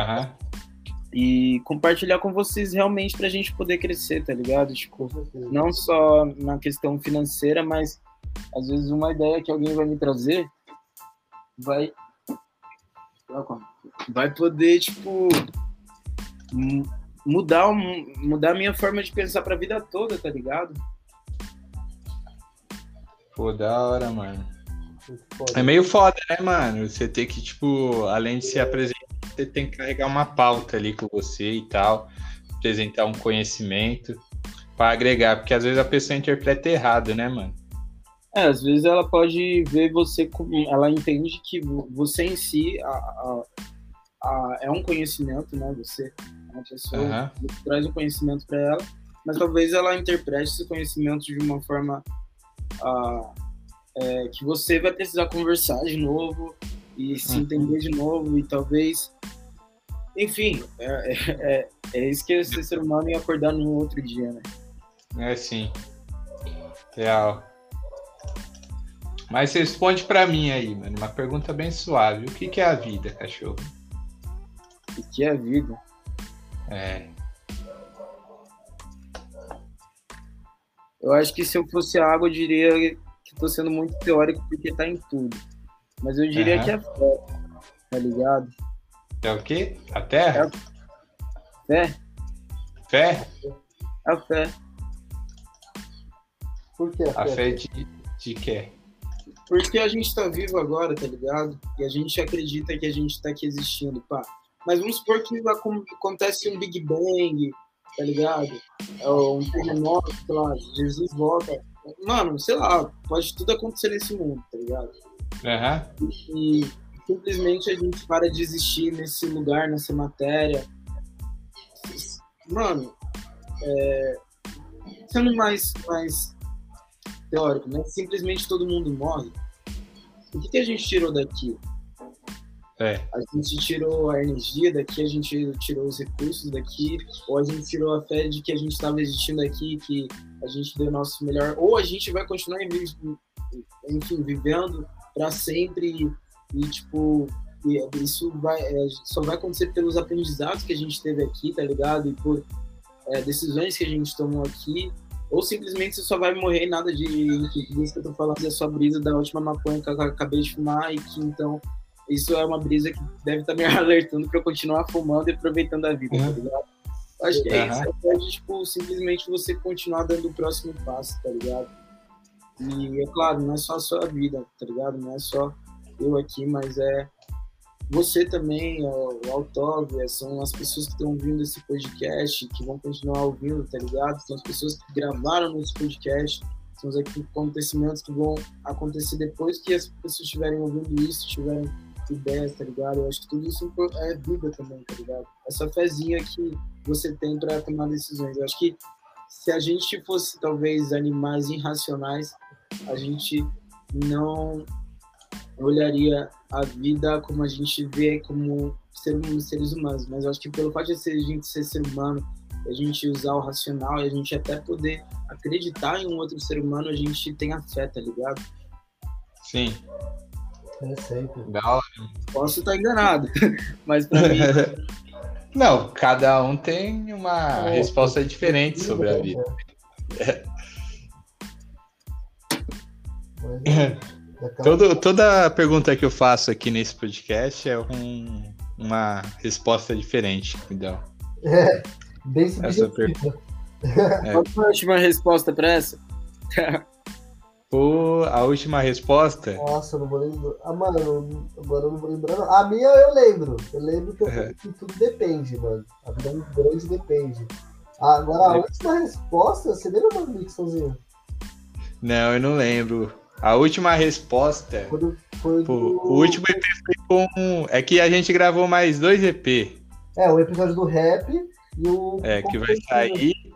e compartilhar com vocês realmente pra gente poder crescer, tá ligado? Tipo, não só na questão financeira, mas às vezes uma ideia que alguém vai me trazer vai vai poder tipo mu- mudar mudar a minha forma de pensar pra vida toda, tá ligado? Pô, da hora, mano. É meio foda, né, mano? Você tem que, tipo, além de se apresentar, você tem que carregar uma pauta ali com você e tal, apresentar um conhecimento pra agregar, porque às vezes a pessoa interpreta errado, né, mano? É, às vezes ela pode ver você como. Ela entende que vo- você em si a- a- a- é um conhecimento, né? Você é uma pessoa Aham. que traz um conhecimento para ela, mas talvez ela interprete esse conhecimento de uma forma ah, é, que você vai precisar conversar de novo e se Uhum. entender de novo e talvez. Enfim, é, é, é, é isso que é ser ser humano e acordar no outro dia, né? É assim. Real. Mas responde pra mim aí, mano. Uma pergunta bem suave. O que, que é a vida, cachorro? O que é a vida? É. Eu acho que se eu fosse água, eu diria que tô sendo muito teórico porque tá em tudo. Mas eu diria Aham. que é fé, tá ligado? É o quê? A terra? Fé, Fé? a fé. Por quê? A fé de, de quê? Porque a gente tá vivo agora, tá ligado? E a gente acredita que a gente tá aqui existindo, pá. Mas vamos supor que acon- acontece um Big Bang, tá ligado? É Um terremoto, sei lá, Jesus volta. Mano, sei lá, pode tudo acontecer nesse mundo, tá ligado? Aham. e simplesmente a gente para de existir nesse lugar, nessa matéria. Mano, é, sendo mais, mais teórico, né? Simplesmente todo mundo morre. O que, que a gente tirou daqui? É. A gente tirou a energia daqui, a gente tirou os recursos daqui, ou a gente tirou a fé de que a gente estava existindo aqui, que a gente deu o nosso melhor, ou a gente vai continuar, enfim, vivendo para sempre e, tipo, isso vai, é, só vai acontecer pelos aprendizados que a gente teve aqui, tá ligado? E por é, decisões que a gente tomou aqui, ou simplesmente você só vai morrer nada de, isso que eu tô falando é só brisa da última maconha que eu acabei de fumar e que então isso é uma brisa que deve estar me <laughs> alertando para eu continuar fumando e aproveitando a vida, uhum. tá ligado? Acho que é uhum. isso. É pode, tipo, simplesmente você continuar dando o próximo passo, tá ligado? E é claro, não é só a sua vida, tá ligado? Não é só eu aqui, mas é você também, o Autóvia, são as pessoas que estão ouvindo esse podcast, que vão continuar ouvindo, tá ligado? São as pessoas que gravaram esse podcast, são os acontecimentos que vão acontecer depois que as pessoas estiverem ouvindo isso, estiverem ideias, tá ligado? Eu acho que tudo isso é vida também, tá ligado? Essa fezinha que você tem para tomar decisões. Eu acho que se a gente fosse talvez animais irracionais, a gente não olharia a vida como a gente vê como ser, seres humanos. Mas eu acho que pelo fato de a gente ser ser humano, a gente usar o racional e a gente até poder acreditar em um outro ser humano, a gente tem a fé, tá ligado? Sim. É sempre. Legal. Posso estar enganado, <laughs> mas pra mim. <laughs> Não, cada um tem uma é, resposta diferente sobre a vida. <laughs> É. Todo, toda pergunta que eu faço aqui nesse podcast é um, uma resposta diferente, entendeu? É, bem subjetiva. É. Qual foi a última resposta para essa? Pô, a última resposta? Nossa, eu não vou lembrar. Ah, mano, agora eu não vou lembrar. Não. A minha eu lembro. Eu lembro que, eu é. que tudo depende, mano. A vida é muito grande depende. Agora, a é. última resposta, você lembra, mano, Nixonzinho? Não, eu não lembro. A última resposta. Foi, foi pô, do... O último EP foi com. É que a gente gravou mais dois EP. É, o episódio do rap e o. É, que vai sair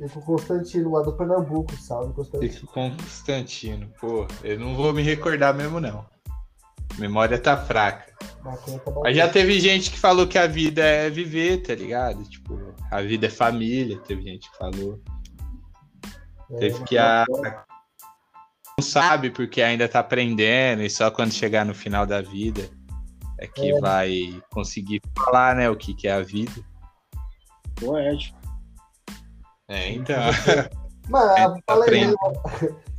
e com o Constantino, lá do Pernambuco, salve Constantino. E com o Constantino, pô, eu não vou me recordar mesmo, não. A memória tá fraca. Tá Mas já teve gente que falou que a vida é viver, tá ligado? Tipo, a vida é família, teve gente que falou. É, teve que a. Não sabe porque ainda tá aprendendo e só quando chegar no final da vida é que é. vai conseguir falar, né, o que, que é a vida. Poético. É, então. Mano, <laughs> é, fala aí,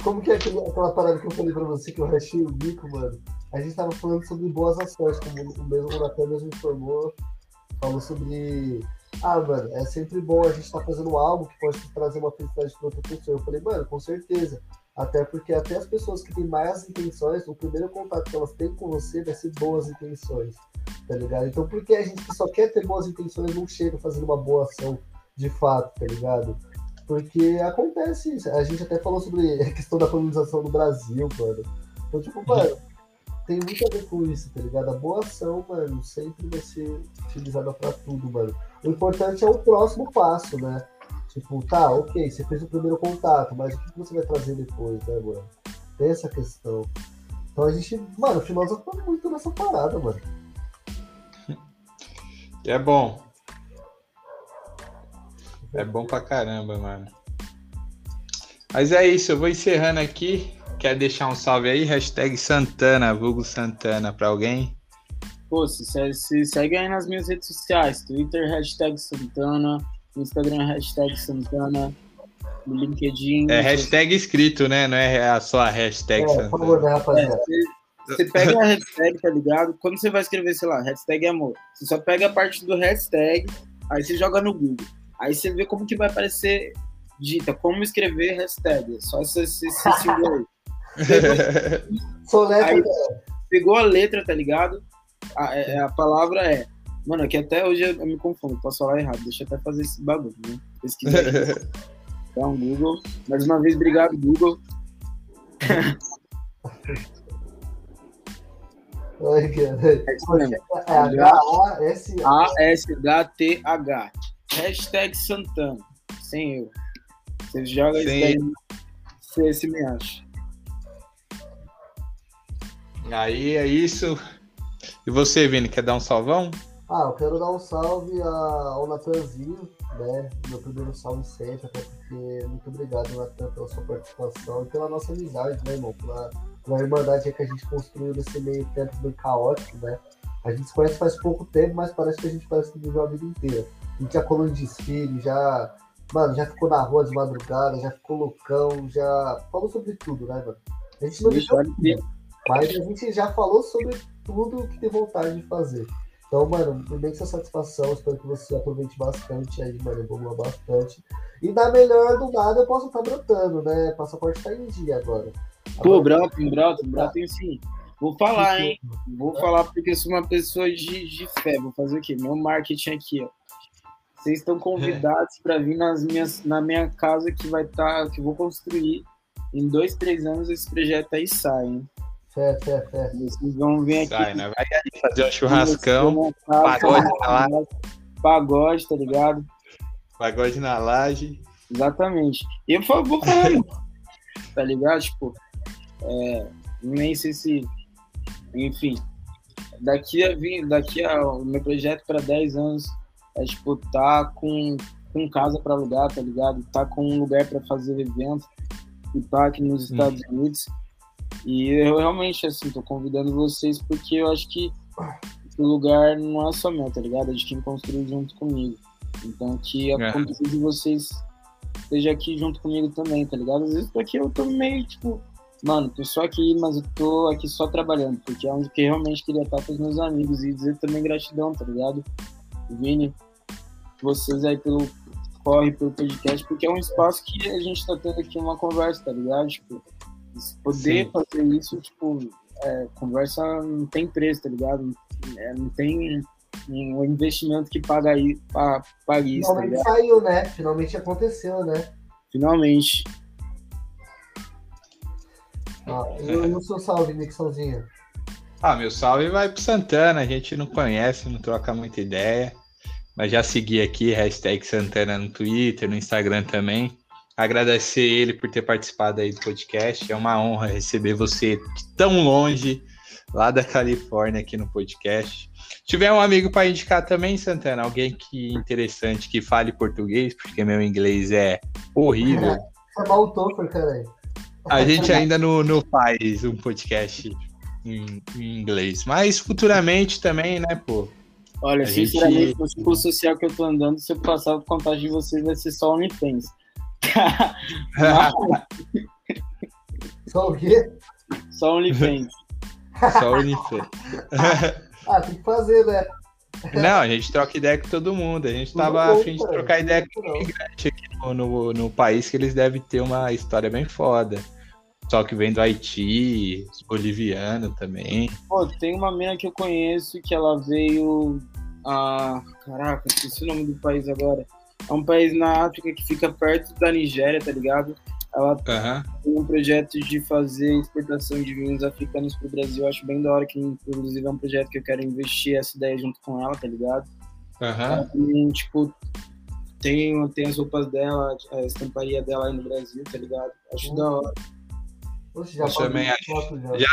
como que é aquela parada que eu falei pra você que eu rachei o bico, mano? A gente tava falando sobre boas ações, como o mesmo Natan mesmo informou, falou sobre. Ah, mano, é sempre bom a gente estar tá fazendo algo que pode trazer uma felicidade para outra pessoa. Eu falei, mano, com certeza. Até porque até as pessoas que têm mais intenções, o primeiro contato que elas têm com você vai ser boas intenções, tá ligado? Então por que a gente que só quer ter boas intenções não chega fazendo uma boa ação? De fato, tá ligado? Porque acontece isso. A gente até falou sobre a questão da colonização do Brasil, mano. Então, tipo, mano, tem muito a ver com isso, tá ligado? A boa ação, mano, sempre vai ser utilizada pra tudo, mano. O importante é o próximo passo, né? Tipo, tá, ok, você fez o primeiro contato, mas o que você vai trazer depois, né, mano? Tem essa questão. Então a gente, mano, o filósofo tá muito nessa parada, mano. É bom. É bom pra caramba, mano. Mas é isso, eu vou encerrando aqui. Quer deixar um salve aí? Hashtag Santana, vulgo Santana pra alguém? Pô, se, se segue aí nas minhas redes sociais. Twitter, hashtag Santana. Instagram, hashtag Santana. No LinkedIn. É hashtag escrito, né? Não é a sua hashtag é, Santana. Por favor, né, rapaziada. É, você pega a hashtag, tá ligado? Quando você vai escrever, sei lá, hashtag amor, você só pega a parte do hashtag, aí você joga no Google. Aí você vê como que vai aparecer dita, como escrever hashtag. Só esse, esse, esse símbolo aí. <laughs> aí pegou a letra, tá ligado? A, é, a, palavra é. Mano, aqui até hoje eu, me confundo, posso falar errado. Deixa eu até fazer esse bagulho, né? Pesquisa aí. Dá <laughs> um Google. Mais uma vez, obrigado, Google. É A-S-H-T-H. Hashtag Santana. Sem eu. Você joga isso daí, você se me acha. Aí é isso. E você, Vini, quer dar um salvão? Ah, eu quero dar um salve ao Natanzinho, né? Meu primeiro salve sempre, até porque muito obrigado, Natan, pela sua participação e pela nossa amizade, né, irmão? Pela, pela irmandade que a gente construiu nesse meio tempo bem caótico, né? A gente se conhece faz pouco tempo, mas parece que a gente parece que viveu a vida inteira. A gente já colou em desfile, já. Mano, já ficou na rua de madrugada, já ficou loucão, já falou sobre tudo, né, mano? A gente não viveu mas a gente já falou sobre tudo que tem vontade de fazer. Então, mano, imensa satisfação. Espero que você aproveite bastante aí, mano. Evolua bastante. E na melhor do nada eu posso estar tá brotando, né? Passaporte tá em dia agora. Pô, brotem, brotem, brotem sim. Vou falar, hein? Vou falar porque eu sou uma pessoa de, de fé. Vou fazer o quê? Meu marketing aqui, ó. Vocês estão convidados para vir nas minhas, na minha casa que vai estar, tá, que eu vou construir. Em dois, três anos esse projeto aí sai, hein? Fé, fé, fé. Vocês vão vir aqui. Sai, né? Vai aí fazer um churrascão, pagode na laje. Pagode, tá ligado? Pagode na laje. Exatamente. E eu vou falar, tá ligado? Tipo, é, nem sei se. Enfim, daqui a, daqui a o meu projeto para 10 anos é, tipo, tá com, com casa para alugar, tá ligado? Tá com um lugar para fazer evento e tá aqui nos Estados hum. Unidos e eu realmente, assim, tô convidando vocês porque eu acho que o lugar não é só meu, tá ligado? É de quem construiu junto comigo. Então que a é. de vocês esteja aqui junto comigo também, tá ligado? Às vezes porque eu tô meio, tipo, mano, tô só aqui, mas eu tô aqui só trabalhando, porque é onde que eu realmente queria estar com os meus amigos e dizer também gratidão, tá ligado? Vini, vocês aí pelo corre pelo podcast, porque é um espaço que a gente tá tendo aqui uma conversa, tá ligado? Tipo, Poder Sim. fazer isso, tipo, é, conversa não tem preço, tá ligado? É, não tem um investimento que paga, aí, paga isso. Tá Finalmente tá saiu, né? Finalmente aconteceu, né? Finalmente. Ah, e o seu salve, Nixonzinho? Ah, meu salve vai pro Santana, a gente não conhece, não troca muita ideia. Mas já segui aqui, hashtag Santana no Twitter, no Instagram também agradecer ele por ter participado aí do podcast. É uma honra receber você tão longe, lá da Califórnia, aqui no podcast. Se tiver um amigo para indicar também, Santana, alguém que interessante que fale português, porque meu inglês é horrível. <laughs> É mal o caralho. A gente ainda não, não faz um podcast em, em, inglês, mas futuramente também, né, pô? Olha, sinceramente, gente... no ciclo social que eu tô andando, se eu passar o contato de vocês, vai ser só OnlyFans. <laughs> Só o quê? Só OnlyFans. <laughs> Só OnlyFans. ah, tem que fazer, né? Não, a gente troca ideia com todo mundo. A gente tava a fim de trocar ideia com o imigrante aqui no, no, no, país, que eles devem ter uma história bem foda. Só que vem do Haiti, boliviano também. Pô, tem uma menina que eu conheço que ela veio. Ah, caraca, esqueci o nome do país agora. É um país na África que fica perto da Nigéria, tá ligado? Ela uhum. tem um projeto de fazer exportação de vinhos africanos pro Brasil. Eu acho bem da hora que, inclusive, é um projeto que eu quero investir essa ideia junto com ela, tá ligado? Uhum. E, tipo, tem, tem as roupas dela, a estamparia dela aí no Brasil, tá ligado? Acho uhum. da hora. Poxa, já eu também acho. Já. já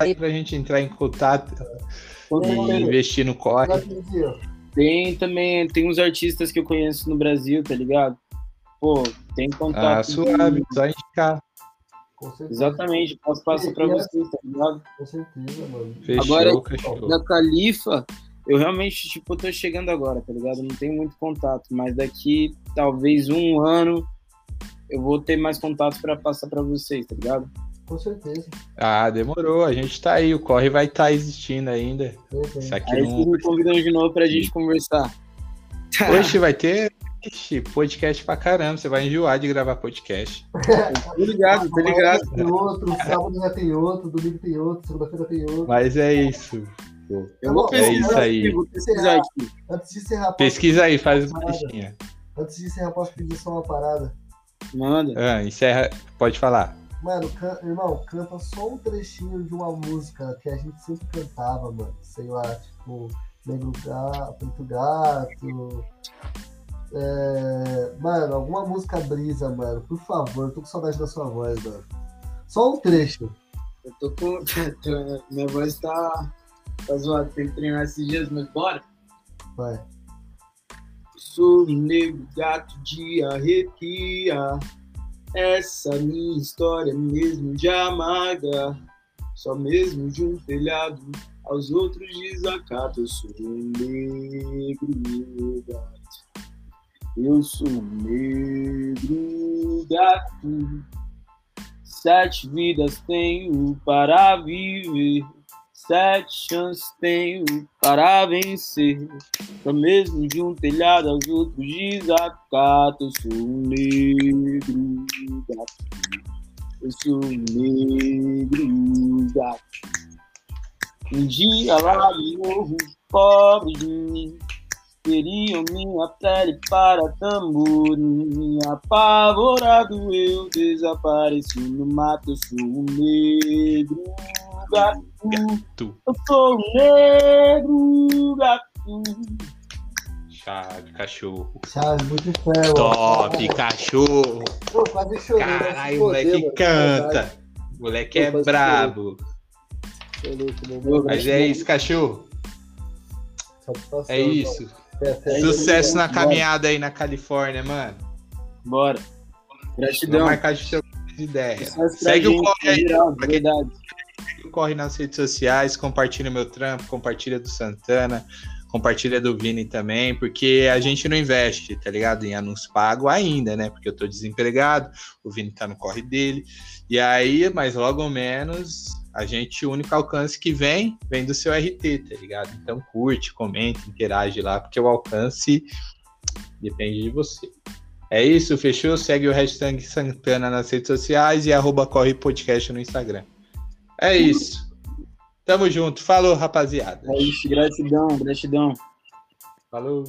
aí pra gente entrar em contato e investir no corre. Tem também, tem uns artistas que eu conheço no Brasil, tá ligado? Pô, tem contato. Ah, suave, só indicar. Exatamente, posso passar pra vocês, tá ligado? Com certeza, mano. Fechou, agora, fechou. da Califa, eu realmente, tipo, tô chegando agora, tá ligado? Não tenho muito contato, mas daqui, talvez um ano, eu vou ter mais contatos para passar para vocês, tá ligado? Com certeza. Ah, demorou. A gente tá aí. O corre vai estar tá existindo ainda. Isso aqui aí não... me convidam de novo pra gente conversar. Hoje vai ter Ixi, podcast pra caramba. Você vai enjoar de gravar podcast. <laughs> tô ligado, tô ligado. Tem outro, sábado já tem outro, domingo tem outro, segunda-feira tem outro. Mas é isso. Pô. Eu vou é isso aí. Vou pesquisar aqui. Antes de encerrar, Pesquisa aí, faz uma listinha. Antes de encerrar, posso pedir só uma parada? Manda. Ah, encerra. Pode falar. Mano, can... irmão, canta só um trechinho de uma música que a gente sempre cantava, mano. Sei lá, tipo, Negro Gato, Preto Gato. É... Mano, alguma música brisa, mano. Por favor, tô com saudade da sua voz, mano. Só um trecho. Eu tô com. <laughs> minha voz tá. tá zoada. Tem que treinar esses dias, mas bora. Vai. Sou um negro gato de arrepiar. Essa minha história mesmo de amarga. Só mesmo de um telhado aos outros desacato. Eu sou um negro gato. Eu sou um negro gato. Sete vidas tenho para viver. Sete chances tenho para vencer. Só mesmo de um telhado aos outros desacato. Eu sou um negro gato. Eu sou um negro gato. Um dia lá de novo, pobre de mim. Queriam minha pele para tamborim. Apavorado eu desapareci no mato. Eu sou um negro gato. Tu, Eu sou um negro gato. chave, cachorro. Chave, muito fé, Top, cachorro. Pô, quase chorei. né? Caralho, o moleque mano, canta. O moleque é Pô, brabo. Você é louco, meu Mas é isso, cachorro. É isso. Fé, fé. Sucesso na caminhada aí na Califórnia, mano. Bora. Vamos Gratidão. marcar de ter ideia. Segue o gente, corre aí. geral, pra quem verdade. Corre nas redes sociais, compartilha meu trampo, compartilha do Santana, compartilha do Vini também, porque a gente não investe, tá ligado? Em anúncio pago ainda, né? Porque eu tô desempregado, o Vini tá no corre dele. E aí, mas logo menos, a gente, o único alcance que vem, vem do seu RT, tá ligado? Então curte, comenta, interage lá, porque o alcance depende de você. É isso, fechou? Segue o hashtag Santana nas redes sociais e arroba corre podcast no Instagram. É isso. Tamo junto. Falou, rapaziada. É isso, gratidão, gratidão. Falou.